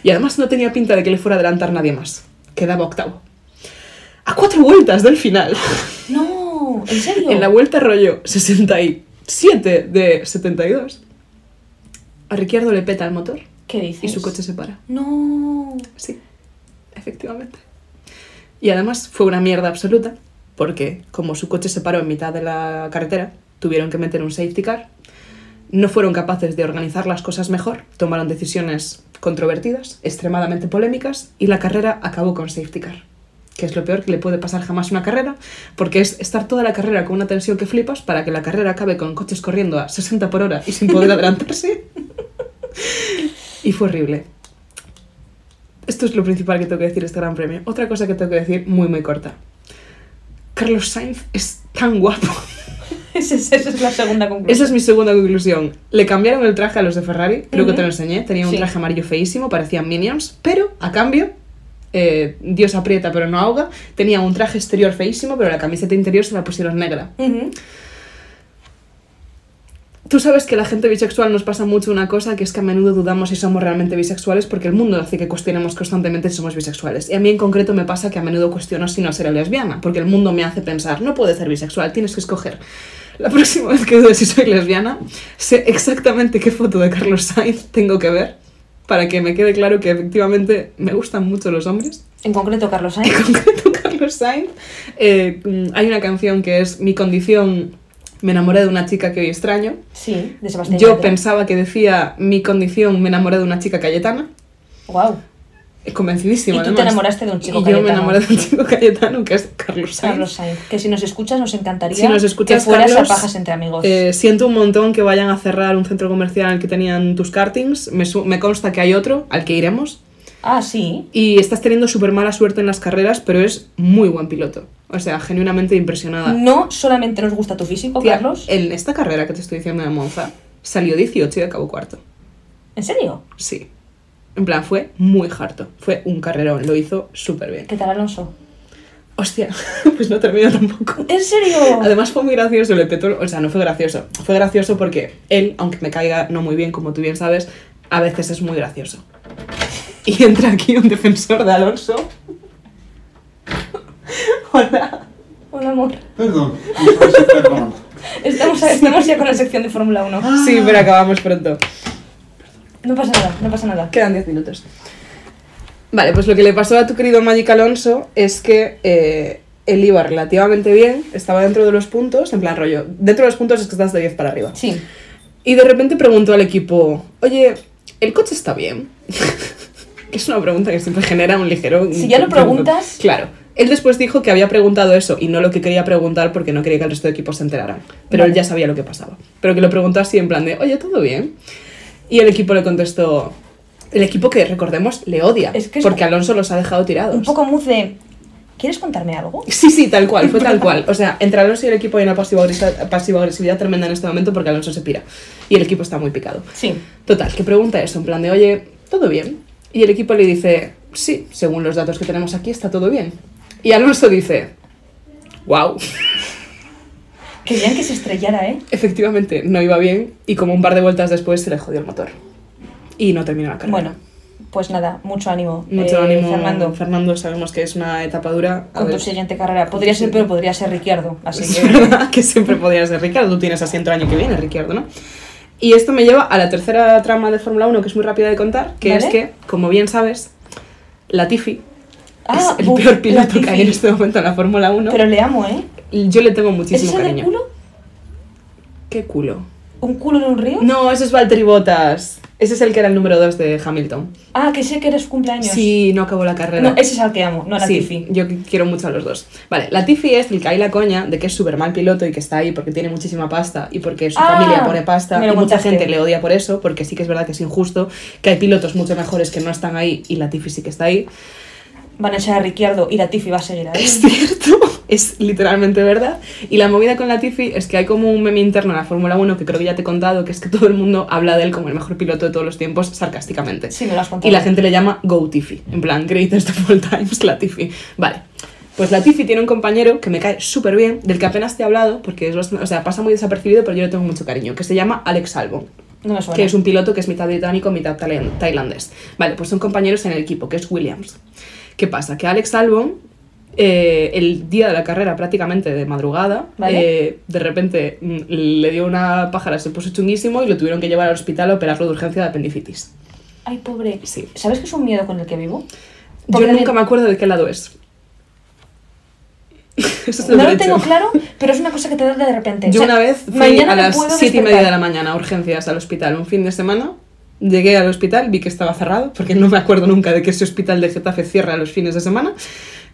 Y además no tenía pinta de que le fuera a adelantar nadie más. Quedaba octavo. A cuatro vueltas del final. No, ¿en serio? En la vuelta rollo 67 de 72, a Ricciardo le peta el motor ¿Qué dices? y su coche se para. No. Sí, efectivamente. Y además fue una mierda absoluta, porque como su coche se paró en mitad de la carretera, tuvieron que meter un safety car, no fueron capaces de organizar las cosas mejor, tomaron decisiones controvertidas, extremadamente polémicas, y la carrera acabó con safety car. Que es lo peor que le puede pasar jamás una carrera, porque es estar toda la carrera con una tensión que flipas para que la carrera acabe con coches corriendo a 60 por hora y sin poder adelantarse. y fue horrible. Esto es lo principal que tengo que decir de este gran premio. Otra cosa que tengo que decir muy muy corta. Carlos Sainz es tan guapo. Esa es, esa es la segunda conclusión. Esa es mi segunda conclusión. Le cambiaron el traje a los de Ferrari, creo que te lo enseñé. Tenía un Sí. traje amarillo feísimo, parecían minions, pero a cambio, eh, Dios aprieta pero no ahoga. Tenía un traje exterior feísimo, pero la camiseta interior se la pusieron negra. Tú sabes que la gente bisexual nos pasa mucho una cosa, que es que a menudo dudamos si somos realmente bisexuales porque el mundo hace que cuestionemos constantemente si somos bisexuales. Y a mí en concreto me pasa que a menudo cuestiono si no seré lesbiana, porque el mundo me hace pensar, no puedes ser bisexual, tienes que escoger. La próxima vez que dudes si soy lesbiana, sé exactamente qué foto de Carlos Sainz tengo que ver para que me quede claro que efectivamente me gustan mucho los hombres. En concreto, Carlos Sainz. En concreto, Carlos Sainz. eh, mm, hay una canción que es Mi condición, me enamoré de una chica que hoy extraño. Sí, de Sebastián Yo Yatra. pensaba que decía mi condición, me enamoré de una chica cayetana. Wow. Convencidísima, Y tú te además. enamoraste de un chico Y yo me cayetano. enamoré de un chico cayetano que es Carlos Sainz. Carlos Sainz. Que si nos escuchas, nos encantaría Si nos escuchas, que fueras Carlos, a pajas entre amigos. Eh, siento un montón que vayan a cerrar un centro comercial el que tenían tus kartings. Me, me consta que hay otro al que iremos. Ah, sí. Y estás teniendo súper mala suerte en las carreras, pero es muy buen piloto. O sea, genuinamente impresionada. No solamente nos gusta tu físico, Tía, Carlos. En esta carrera que te estoy diciendo de Monza, salió 18 y acabó cuarto. ¿En serio? Sí. En plan, fue muy harto. Fue un carrerón, lo hizo súper bien. ¿Qué tal, Alonso? Hostia, pues no terminó tampoco. ¿En serio? Además fue muy gracioso, le petó, o sea, no fue gracioso. Fue gracioso porque él, aunque me caiga no muy bien, como tú bien sabes, a veces es muy gracioso. Y entra aquí un defensor de Alonso. Hola. Hola, amor. Perdón. Estamos, estamos ya con la sección de Fórmula 1. Sí, pero acabamos pronto. No pasa nada, no pasa nada. Quedan 10 minutos. Vale, pues lo que le pasó a tu querido Magic Alonso es que eh, él iba relativamente bien, estaba dentro de los puntos, en plan rollo, dentro de los puntos es que estás de 10 para arriba. Sí. Y de repente preguntó al equipo, oye, ¿el coche está bien? que es una pregunta que siempre genera un ligero... Si ya lo preguntas- Claro. Él después dijo que había preguntado eso y no lo que quería preguntar porque no quería que el resto de equipos se enteraran. Pero él ya sabía lo que pasaba. Pero que lo preguntó así en plan de, oye, ¿todo bien? Y el equipo le contestó... El equipo que, recordemos, le odia. Es que es- porque Alonso los ha dejado tirados. Un poco muz de... ¿Quieres contarme algo? Sí, sí, tal cual, fue tal cual. O sea, entre Alonso y el equipo hay una pasivo-agresividad pasivo-agresividad tremenda en este momento porque Alonso se pira. Y el equipo está muy picado. Sí. Total, que pregunta eso, en plan de, oye, ¿todo bien? Y el equipo le dice, sí, según los datos que tenemos aquí está todo bien. Y Alonso dice, wow, Querían que se estrellara, ¿eh? efectivamente no iba bien y como un par de vueltas después se le jodió el motor. Y no terminó la carrera. Bueno, pues nada, mucho ánimo. Mucho eh, ánimo, Fernando. Fernando. sabemos que es una etapa dura. A Con tu ver, siguiente carrera. Podría ser, pero podría ser Ricciardo. Así Es que. verdad que siempre podría ser Ricardo. Tú tienes asiento el año que viene, Ricardo, ¿no? Y esto me lleva a la tercera trama de Fórmula 1, que es muy rápida de contar, que Vale. es que, como bien sabes, Latifi Ah, es el uf, peor piloto que hay en este momento en la Fórmula 1. Pero le amo, ¿eh? Yo le tengo ¿Ese muchísimo es el cariño. culo? ¿Qué culo? ¿Un culo en un río? No, ese es Valtteri Bottas. Ese es el que era el número 2 de Hamilton. Ah, que sé que eres cumpleaños. Sí, no acabó la carrera. No, ese es al que amo, no a Sí, Latifi. yo quiero mucho a los dos. Vale, Latifi es el que hay la coña de que es súper mal piloto y que está ahí porque tiene muchísima pasta y porque su Ah, familia pone pasta y mucha gente le odia por eso, porque sí que es verdad que es injusto, que hay pilotos mucho mejores que no están ahí y Latifi sí que está ahí. Van a echar a Ricciardo y Latifi va a seguir ahí. Es cierto, es literalmente verdad. Y la movida con Latifi es que hay como un meme interno en la Fórmula 1 que creo que ya te he contado, que es que todo el mundo habla de él como el mejor piloto de todos los tiempos sarcásticamente. Sí, me lo has contado. Y la gente le llama Go Tiffy, en plan, greatest of all times, Latifi. Vale. Pues Latifi tiene un compañero que me cae súper bien, del que apenas te he hablado, porque es bastante- o sea, pasa muy desapercibido, pero yo le tengo mucho cariño, que se llama Alex Albon, No me suena. que es un piloto que es mitad británico, mitad tailan- tailandés. Vale, pues son compañeros en el equipo, que es Williams. ¿Qué pasa? Que Alex Albon, eh, el día de la carrera, prácticamente de madrugada, Vale. eh, de repente mm, le dio una pájara, se puso chunguísimo y lo tuvieron que llevar al hospital a operarlo de urgencia de apendicitis. Ay, pobre. Sí. ¿Sabes que es un miedo con el que vivo? Yo nunca me acuerdo de qué lado es. Eso No lo tengo claro, pero es una cosa que te da de repente. Yo O sea, una vez fui a las puedo siete y media de la mañana a urgencias al hospital un fin de semana. Llegué al hospital, vi que estaba cerrado, porque no me acuerdo nunca de que ese hospital de Getafe cierra los fines de semana.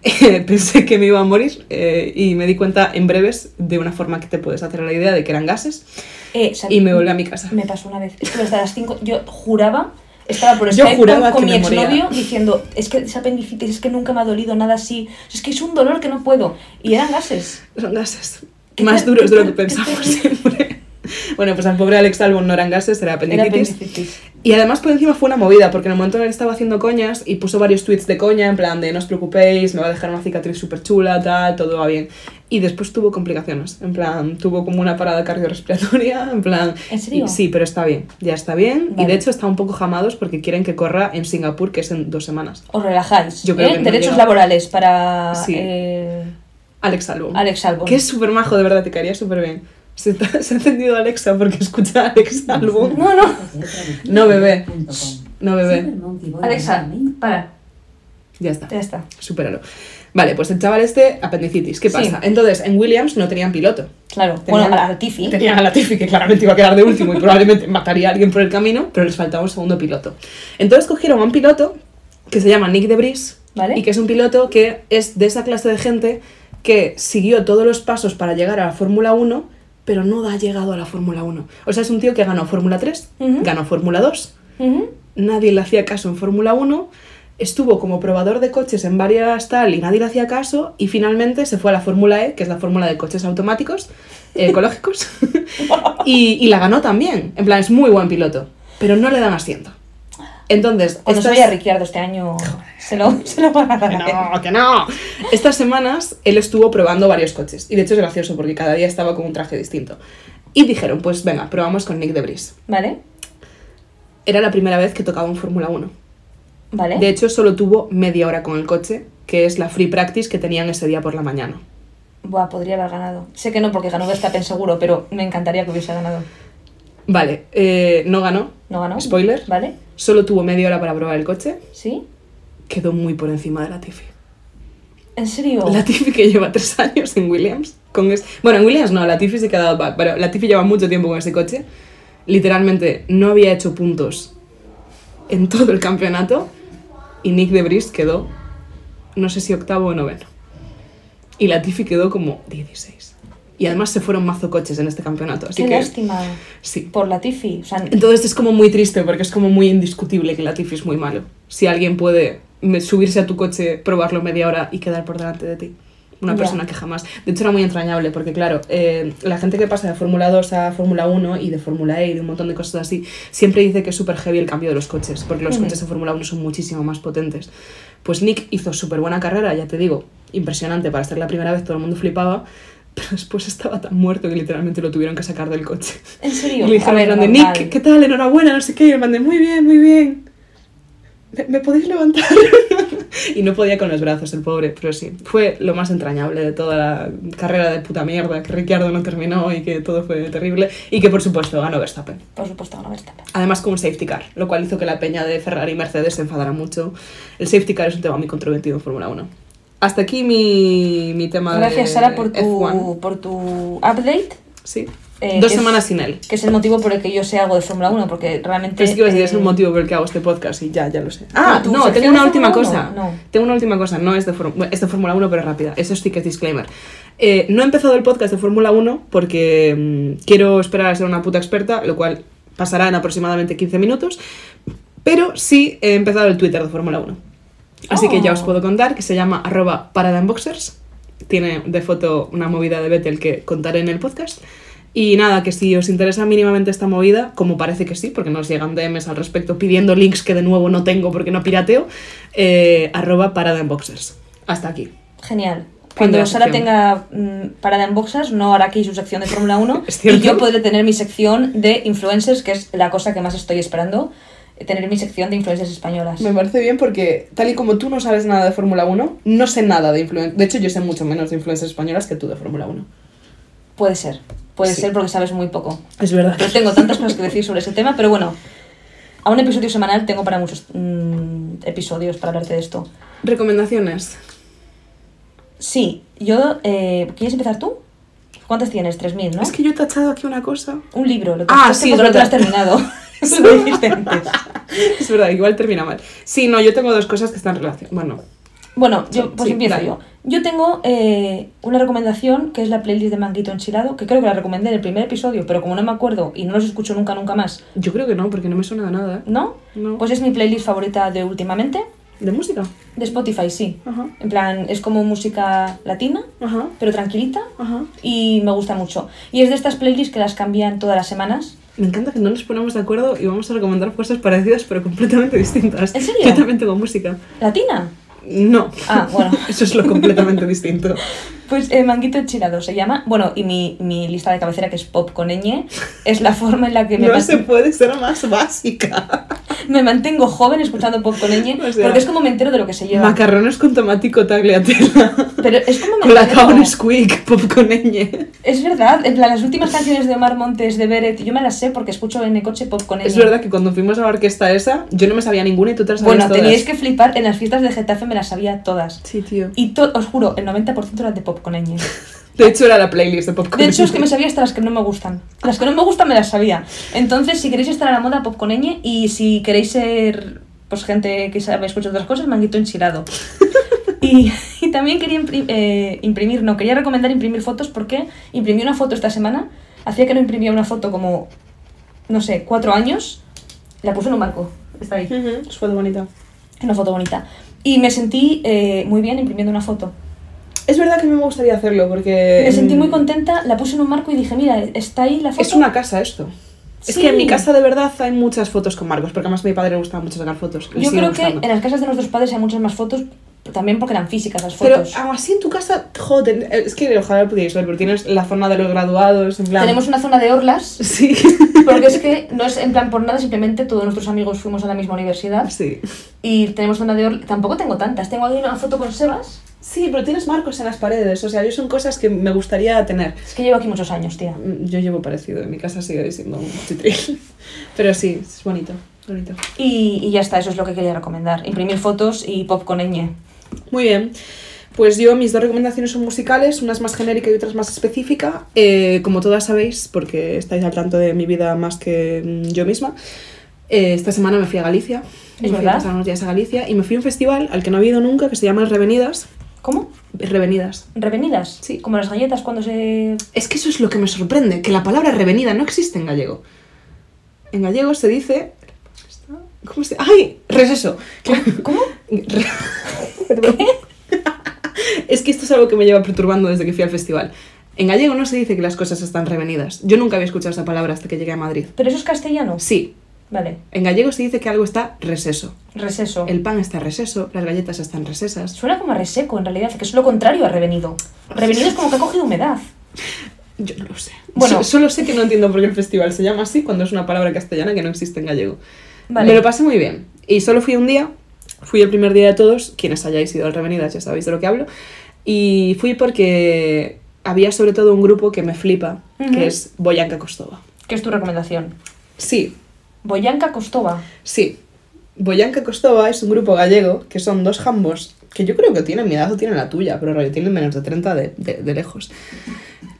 Eh, pensé que me iba a morir eh, y me di cuenta en breves, de una forma que te puedes hacer la idea, de que eran gases. Eh, o sea, Y me volví a mi casa. Me pasó una vez. Estuve hasta las 5. Yo juraba, estaba por Yo Skype juraba con, con que mi exnovio diciendo: Es que esa apendicitis, es que nunca me ha dolido nada así. Es que es un dolor que no puedo. Y eran gases. Son gases. ¿Qué Más duros de lo que pensamos siempre. Bueno, pues al pobre Alex Albon no eran gases, era Era apendicitis. Y además por encima fue una movida, porque en el momento en el que estaba haciendo coñas y puso varios tweets de coña, en plan de no os preocupéis, me va a dejar una cicatriz súper chula, tal, todo va bien. Y después tuvo complicaciones, en plan, tuvo como una parada cardiorrespiratoria, en plan... ¿En serio? y- sí, pero está bien, ya está bien. Y de hecho está un poco jamados porque quieren que corra en Singapur, que es en dos semanas. Os relajáis. Yo creo ¿eh? que Derechos laborales para Sí. eh, Alex Albon. Alex Albon. Que es súper majo, de verdad, te caería súper bien. Se, está- se ha encendido Alexa porque escucha a Alex Albon. No, no. No, bebé. No, bebé. Alexa, para. Ya está. Ya está. Supéralo. Vale, pues el chaval este, apendicitis. ¿Qué Sí. pasa? Entonces, en Williams no tenían piloto. Claro. Tenían- bueno, a la Tiffy. Tenían a Latifi, que claramente iba a quedar de último y probablemente mataría a alguien por el camino, pero les faltaba un segundo piloto. Entonces cogieron a un piloto que se llama Nick Debris, Vale. y que es un piloto que es de esa clase de gente que siguió todos los pasos para llegar a la Fórmula 1, pero no ha llegado a la Fórmula 1. O sea, es un tío que ganó Fórmula 3, Ujú. ganó Fórmula 2, Ujú. nadie le hacía caso en Fórmula 1, estuvo como probador de coches en varias tal y nadie le hacía caso y finalmente se fue a la Fórmula E, que es la fórmula de coches automáticos, eh, ecológicos, y, y la ganó también. En plan, es muy buen piloto, pero no le dan asiento. Entonces, Cuando se estas- Ricciardo este año, se lo, se lo van a dar. que no, que no. Estas semanas él estuvo probando varios coches. Y de hecho es gracioso porque cada día estaba con un traje distinto. Y dijeron, pues venga, probamos con Nick Debris. ¿Vale? Era la primera vez que tocaba un Fórmula 1. ¿Vale? De hecho, solo tuvo media hora con el coche, que es la free practice que tenían ese día por la mañana. Buah, podría haber ganado. Sé que no, porque ganó Verstappen seguro, pero me encantaría que hubiese ganado. Vale, eh, no ganó. ¿No ganó? Spoiler. ¿Vale? Solo tuvo media hora para probar el coche. ¿Sí? Quedó muy por encima de la Tiffy. ¿En serio? La Tiffy que lleva tres años en Williams. Con es... Bueno, en Williams no, la Tiffy se ha quedado back, pero la Tiffy lleva mucho tiempo con ese coche. Literalmente no había hecho puntos en todo el campeonato y Nick Debris quedó, no sé si octavo o noveno. Y la Tiffy quedó como 16. Y además se fueron mazo coches en este campeonato. Así Qué que, lástima. Sí. Por la Tiffy. O sea, Entonces es como muy triste porque es como muy indiscutible que la Tiffy es muy malo. Si alguien puede subirse a tu coche, probarlo media hora y quedar por delante de ti. Una persona que jamás. De hecho, era muy entrañable porque, claro, eh, la gente que pasa de Fórmula 2 a Fórmula 1 y de Fórmula E y de un montón de cosas así, siempre dice que es súper heavy el cambio de los coches, porque los coches de Fórmula 1 son muchísimo más potentes. Pues Nick hizo súper buena carrera, ya te digo, impresionante para ser la primera vez, todo el mundo flipaba, pero después estaba tan muerto que literalmente lo tuvieron que sacar del coche. ¿en Y serio? le dijeron A ver, en plan de, normal. Nick, ¿qué tal? Enhorabuena, no sé qué. Y el man de, muy bien, muy bien. ¿Me, me podéis levantar? y no podía con los brazos, el pobre. Pero sí, fue lo más entrañable de toda la carrera de puta mierda, que Ricciardo no terminó y que todo fue terrible. Y que, por supuesto, ganó Verstappen. Por supuesto, ganó Verstappen. Además con un safety car, lo cual hizo que la peña de Ferrari y Mercedes se enfadara mucho. El safety car es un tema muy controvertido en Fórmula 1. Hasta aquí mi, mi tema Gracias, de Sara, por F1. tu, por tu update. Sí. Eh, Dos es- semanas sin él. Que es el motivo por el que yo sé algo de Fórmula 1, porque realmente... Pensé que ibas a decir, es eh, el motivo por el que hago este podcast y ya, ya lo sé. Ah, ¿tu no, tengo una última cosa. 1? No. Tengo una última cosa, no es de, Fórmula- es de Fórmula 1, pero rápida. Eso sí que es disclaimer. Eh, no he empezado el podcast de Fórmula 1 porque mm, quiero esperar a ser una puta experta, lo cual pasará en aproximadamente 15 minutos. Pero sí he empezado el Twitter de Fórmula 1. Así que ya os Oh. puedo contar que se llama arroba. Tiene de foto una movida de Vettel que contaré en el podcast. Y nada, que si os interesa mínimamente esta movida, como parece que sí, porque nos llegan DMs al respecto pidiendo links que de nuevo no tengo porque no pirateo, eh, arroba. Hasta aquí. Genial. Cuando Sara tenga mm, parada en boxers, no hará aquí su sección de Fórmula 1 Es y yo podré tener mi sección de influencers, que es la cosa que más estoy esperando, tener mi sección de influencers españolas. Me parece bien porque, tal y como tú no sabes nada de Fórmula 1, no sé nada de influencers. De hecho, yo sé mucho menos de influencers españolas que tú de Fórmula 1. Puede ser, puede Sí. ser porque sabes muy poco. Es verdad. Yo tengo tantas cosas que decir sobre ese tema, pero bueno, a un episodio semanal tengo para muchos mm, episodios para hablarte de esto. Recomendaciones. Sí, yo... eh, ¿Quieres empezar tú? ¿Cuántas tienes? 3.000, ¿no? Es que yo he tachado aquí una cosa. Un libro, lo Ah, tachaste sí, te lo has terminado. Antes. Es verdad, igual termina mal. Sí, no, yo tengo dos cosas que están relacionadas. Bueno, Bueno, yo, pues sí, empiezo yo. Yo tengo eh, una recomendación que es la playlist de Manguito Enchilado, que creo que la recomendé en el primer episodio, pero como no me acuerdo y no los escucho nunca, nunca más, yo creo que no, porque no me suena de nada, ¿eh? ¿no? No. Pues es mi playlist favorita de últimamente. ¿De música? De Spotify, sí. Ajá. En plan, es como música latina, Ajá. pero tranquilita. Ajá. Y me gusta mucho. Y es de estas playlists que las cambian todas las semanas. Me encanta que no nos ponemos de acuerdo y vamos a recomendar cosas parecidas pero completamente distintas. ¿En serio? Yo también tengo música. ¿Latina? No. Ah, bueno. Eso es lo completamente distinto. Pues eh, Manguito Enchilado se llama. Bueno, y mi, mi lista de cabecera, que es pop con ñ, es la forma en la que me, No se puede ser más básica. me mantengo joven escuchando pop con ñ, O sea, porque es como me entero de lo que se lleva. Macarrones con tomatico tagliatella. Pero es como me Con la entero. squeak, pop con ñ. Es verdad, en plan, las últimas canciones de Omar Montes de Beret, yo me las sé porque escucho en el coche pop con ñ. Es verdad que cuando fuimos a la orquesta esa, yo no me sabía ninguna y tú te las sabías Bueno, todas. teníais que flipar, en las fiestas de Getafe me las sabía todas. Sí, tío. Y to- os juro, el 90% eran de pop con ñ. De hecho, era la playlist de pop con De hecho, es que me sabía hasta las que no me gustan. Las que no me gustan me las sabía. Entonces, si queréis estar a la moda, pop con ñ. Y si queréis ser pues gente que sabe escuchar otras cosas, manguito enchilado. Y, y también quería impri- eh, imprimir, no, quería recomendar imprimir fotos porque imprimí una foto esta semana. Hacía que no imprimía una foto como, no sé, cuatro años. La puse en un marco. Está ahí. Ujú, Es foto bonita. Una foto bonita. Y me sentí eh, muy bien imprimiendo una foto. Es verdad que a mí me gustaría hacerlo porque... Me sentí mm, muy contenta, la puse en un marco y dije, mira, está ahí la foto. Es una casa esto. Es que en mi casa de verdad hay muchas fotos con Marcos, porque además a mi padre le gustaba mucho sacar fotos. Yo creo gustando. que en las casas de nuestros padres hay muchas más fotos, también porque eran físicas las Pero fotos. aún así en tu casa, joder, es que ojalá lo pudierais ver, pero tienes la zona de los graduados, en plan... Tenemos una zona de orlas, Sí. porque es que no es en plan por nada, simplemente todos nuestros amigos fuimos a la misma universidad sí. y tenemos zona de orlas. Tampoco tengo tantas, tengo ahí una foto con Sebas. Sí, pero tienes marcos en las paredes, o sea, yo son cosas que me gustaría tener. Es que llevo aquí muchos años, tía. Mm, Yo llevo parecido, en mi casa sigue siendo un chitril. Pero sí, es bonito, bonito. Y, y ya está, eso es lo que quería recomendar. Imprimir fotos y pop con ñ. Muy bien. Pues yo, mis dos recomendaciones son musicales, una es más genérica y otra es más específica. Eh, como todas sabéis, porque estáis al tanto de mi vida más que mm, yo misma, eh, esta semana me fui a Galicia. ¿Es me fui a verdad? pasar unos días a Galicia y me fui a un festival al que no he ido nunca, que se llama Revenidas. ¿Cómo? Revenidas. ¿Revenidas? Sí. Como las galletas cuando se... Es que eso es lo que me sorprende, que la palabra revenida no existe en gallego. En gallego se dice... ¿Cómo se ¡Ay! Receso. ¿Cómo? Perdón. es que esto es algo que me lleva perturbando desde que fui al festival. En gallego no se dice que las cosas están revenidas. Yo nunca había escuchado esa palabra hasta que llegué a Madrid. ¿Pero eso es castellano? Sí, Vale. en gallego se dice que algo está reseso. Reseso. El pan está reseso, las galletas están resesas. Suena como a reseco, en realidad, que es lo contrario a revenido. Revenido es como que ha cogido humedad. Yo no lo sé. Bueno. So- solo sé que no entiendo por qué el festival se llama así cuando es una palabra castellana que no existe en gallego. Vale. Me lo pasé muy bien. Y solo fui un día. Fui el primer día de todos. Quienes hayáis ido al Revenidas ya sabéis de lo que hablo. Y fui porque había sobre todo un grupo que me flipa, que es Boyanka Kostova. ¿Qué es tu recomendación? Sí, Boyanka Kostova. sí. Boyanka Kostova es un grupo gallego que son dos jambos que yo creo que tienen mi edad o tienen la tuya, pero rollo, tienen menos de 30 de, de- de lejos.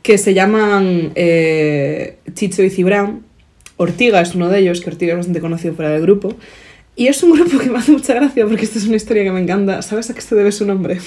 Que se llaman eh, Chicho y Cibran. Ortiga es uno de ellos, que Ortiga es bastante conocido fuera del grupo. Y es un grupo que me hace mucha gracia porque esta es una historia que me encanta. ¿Sabes a qué se debe su nombre?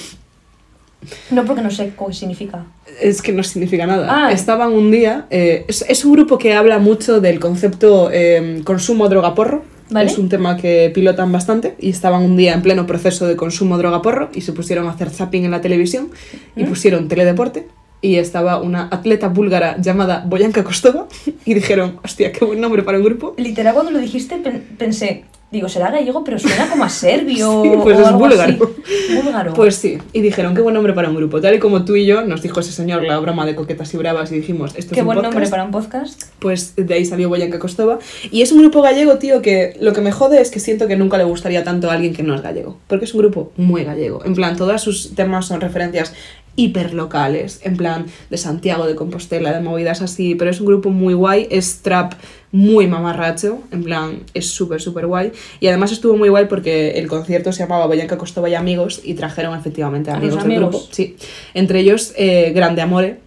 No porque no sé qué significa. Es que no significa nada. Ah. Estaban un día. eh, es, es un grupo que habla mucho del concepto eh, consumo droga-porro. Vale. Es un tema que pilotan bastante. Y estaban un día en pleno proceso de consumo droga-porro y se pusieron a hacer zapping en la televisión y ¿Mm? pusieron teledeporte. Y estaba una atleta búlgara llamada Boyanka Kostova y dijeron, hostia, qué buen nombre para un grupo. Literal, cuando lo dijiste, pen- pensé, digo, será gallego, pero suena como a serbio Sí, pues o es algo búlgaro. así. Búlgaro. Pues sí, y dijeron, qué buen nombre para un grupo. Tal y como tú y yo, nos dijo ese señor la broma de coquetas y bravas y dijimos, esto Qué es un buen podcast. nombre para un podcast. Pues de ahí salió Boyanka Kostova. Y es un grupo gallego, tío, que lo que me jode es que siento que nunca le gustaría tanto a alguien que no es gallego. Porque es un grupo muy gallego. En plan, todos sus temas son referencias hiperlocales. En plan, de Santiago, de Compostela, de movidas así. Pero es un grupo muy guay. Es trap muy mamarracho. En plan, es súper, súper guay. Y además estuvo muy guay porque el concierto se llamaba Boyanka Kostova y Amigos. Y trajeron efectivamente ¿A amigos del amigos? grupo. Sí. Entre ellos, eh, Grande Amore.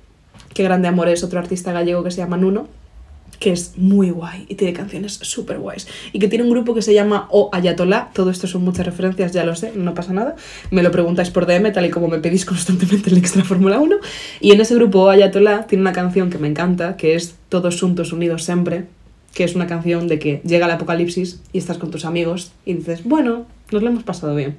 Que Grande Amore es otro artista gallego que se llama Nuno que es muy guay y tiene canciones súper guays. Y que tiene un grupo que se llama O Ayatollah. Todo esto son muchas referencias, ya lo sé, no pasa nada. Me lo preguntáis por DM, tal y como me pedís constantemente el Extra Fórmula 1. Y en ese grupo O Ayatollah tiene una canción que me encanta, que es Todos juntos, unidos siempre. Que es una canción de que llega el apocalipsis y estás con tus amigos y dices, bueno, nos lo hemos pasado bien.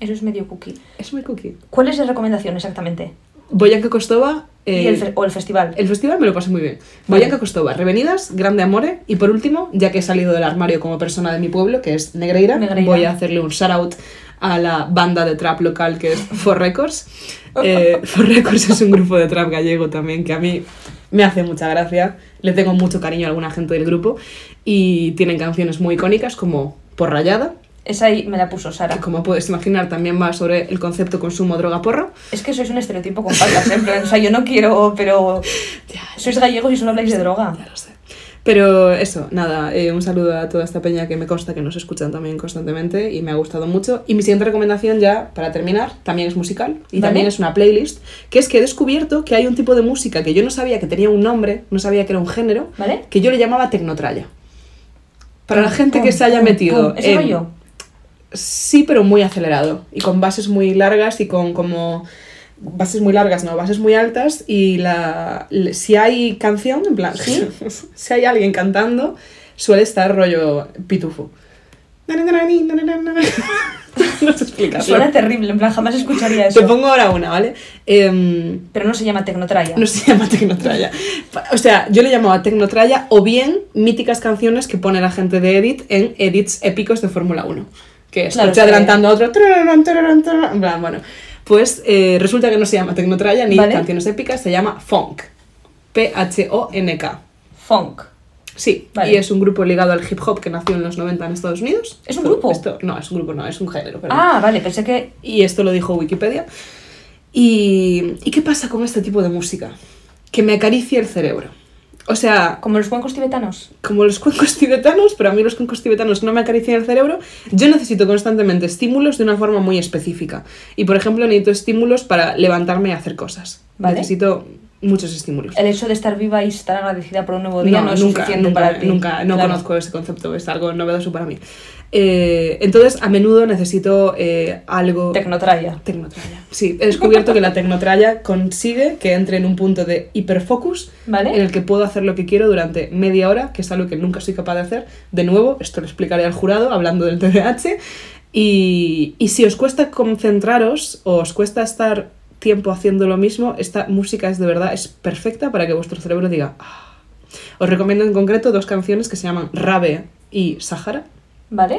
Eso es medio cookie. Es muy cookie. ¿Cuál es la recomendación exactamente? Boyanka Kostova. Eh, ¿Y el o el festival? el festival me lo pasé muy bien. Vale. Boyanka Kostova, Revenidas, Grande Amore. Y por último, ya que he salido del armario como persona de mi pueblo, que es Negreira, Negreira. voy a hacerle un shout out a la banda de trap local que es For Records. Eh, For Records es un grupo de trap gallego también que a mí me hace mucha gracia. Le tengo mucho cariño a alguna gente del grupo. Y tienen canciones muy icónicas como Por Rayada, Esa ahí me la puso Sara. que como puedes imaginar también va sobre el concepto consumo droga porro. Es que sois un estereotipo con faltas, ¿eh? En plan, o sea, yo no quiero, pero... Sois gallegos y solo habláis de droga. Ya lo sé. Pero eso, nada, eh, un saludo a toda esta peña que me consta que nos escuchan también constantemente y me ha gustado mucho. Y mi siguiente recomendación ya, para terminar, también es musical y Vale. también es una playlist, que es que he descubierto que hay un tipo de música que yo no sabía que tenía un nombre, no sabía que era un género, ¿Vale? que yo le llamaba tecnotraya. Para la gente que se haya metido. ¿Ese en-? Sí, pero muy acelerado y con bases muy largas y con como bases muy largas, no, bases muy altas y la le- si hay canción, en plan, ¿Sí? si hay alguien cantando, suele estar rollo pitufo. no sé explicarlo. Suena terrible, en plan, jamás escucharía eso. Te pongo ahora una, ¿vale? Em, Pero no se llama Tecnotraya. no se llama Tecnotraya. O sea, yo le llamaba Tecnotraya o bien míticas canciones que pone la gente de Edit en edits épicos de Fórmula 1. Que Claro, coche es que- adelantando a otro. Bueno, pues eh, resulta que no se llama Tecnotraya ni Vale. canciones épicas, se llama Funk. P-H-O-N-K. Funk. Sí, Vale. y es un grupo ligado al hip hop que nació en los 90 en Estados Unidos. ¿Es un Esto- grupo? esto- no, es un grupo, no, es un género. perdón. Ah, vale, pensé que... Y esto lo dijo Wikipedia. Y, ¿Y qué pasa con este tipo de música? Que me acaricia el cerebro. O sea, Como los cuencos tibetanos. como los cuencos tibetanos, pero a mí los cuencos tibetanos no me acarician el cerebro, yo necesito constantemente estímulos de una forma muy específica. Y por ejemplo, necesito estímulos para levantarme y hacer cosas. Vale. Necesito muchos estímulos. El hecho de estar viva y estar agradecida por un nuevo día no, es nunca, suficiente nunca, para ti. Nunca, no Claro. conozco ese concepto, es algo novedoso para mí. Eh, entonces, a menudo necesito eh, algo... Tecnotraya. Tecnotraya. Sí, he descubierto que la tecnotraya consigue que entre en un punto de hiperfocus ¿Vale? en el que puedo hacer lo que quiero durante media hora, que es algo que nunca soy capaz de hacer. De nuevo, esto lo explicaré al jurado hablando del TDAH. Y, y si os cuesta concentraros o os cuesta estar tiempo haciendo lo mismo, esta música es de verdad, es perfecta para que vuestro cerebro diga... "Ah". Os recomiendo en concreto dos canciones que se llaman Rabe y Sahara. ¿Vale?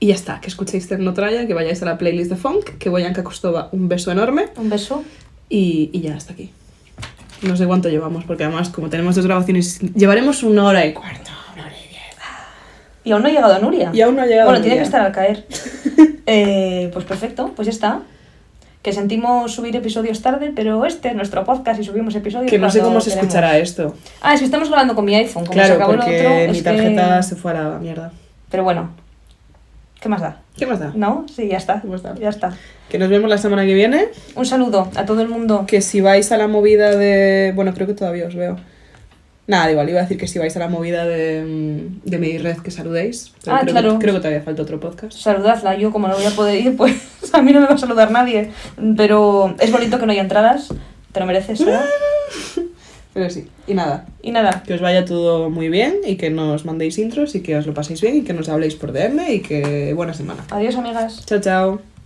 Y ya está, que escuchéis Tecnotraya, que vayáis a la playlist de funk, que Boyanka Kostova un beso enorme Un beso. y, y ya hasta aquí. No sé cuánto llevamos, porque además como tenemos dos grabaciones, llevaremos una hora y cuarto. una hora y diez. Y aún no ha llegado Nuria. Y aún no ha llegado Bueno, tiene Nuria. que estar al caer. Eh, pues perfecto, pues ya está. Que sentimos subir episodios tarde, pero este es nuestro podcast y subimos episodios. Que no sé cómo se queremos. escuchará esto. Ah, es que estamos grabando con mi iPhone. Como se claro, acabó porque lo otro, mi es tarjeta que- se fue a la mierda. Pero bueno, ¿qué más da? ¿Qué más da? ¿No? Sí, ya está. ¿Cómo está? Ya está. Que nos vemos la semana que viene. Un saludo a todo el mundo. Que si vais a la movida de... Bueno, creo que todavía os veo. Nada, igual, iba a decir que si vais a la movida de, de mi red que saludéis. Pero Ah, creo claro. Que, creo que todavía falta otro podcast. Saludadla, yo como no voy a poder ir, pues a mí no me va a saludar nadie. Pero es bonito que no haya entradas, te lo mereces, Sara. Pero sí, y nada. Y nada, Que os vaya todo muy bien y que nos mandéis intros y que os lo paséis bien y que nos habléis por DM y que buena semana. adiós amigas. Chao, chao.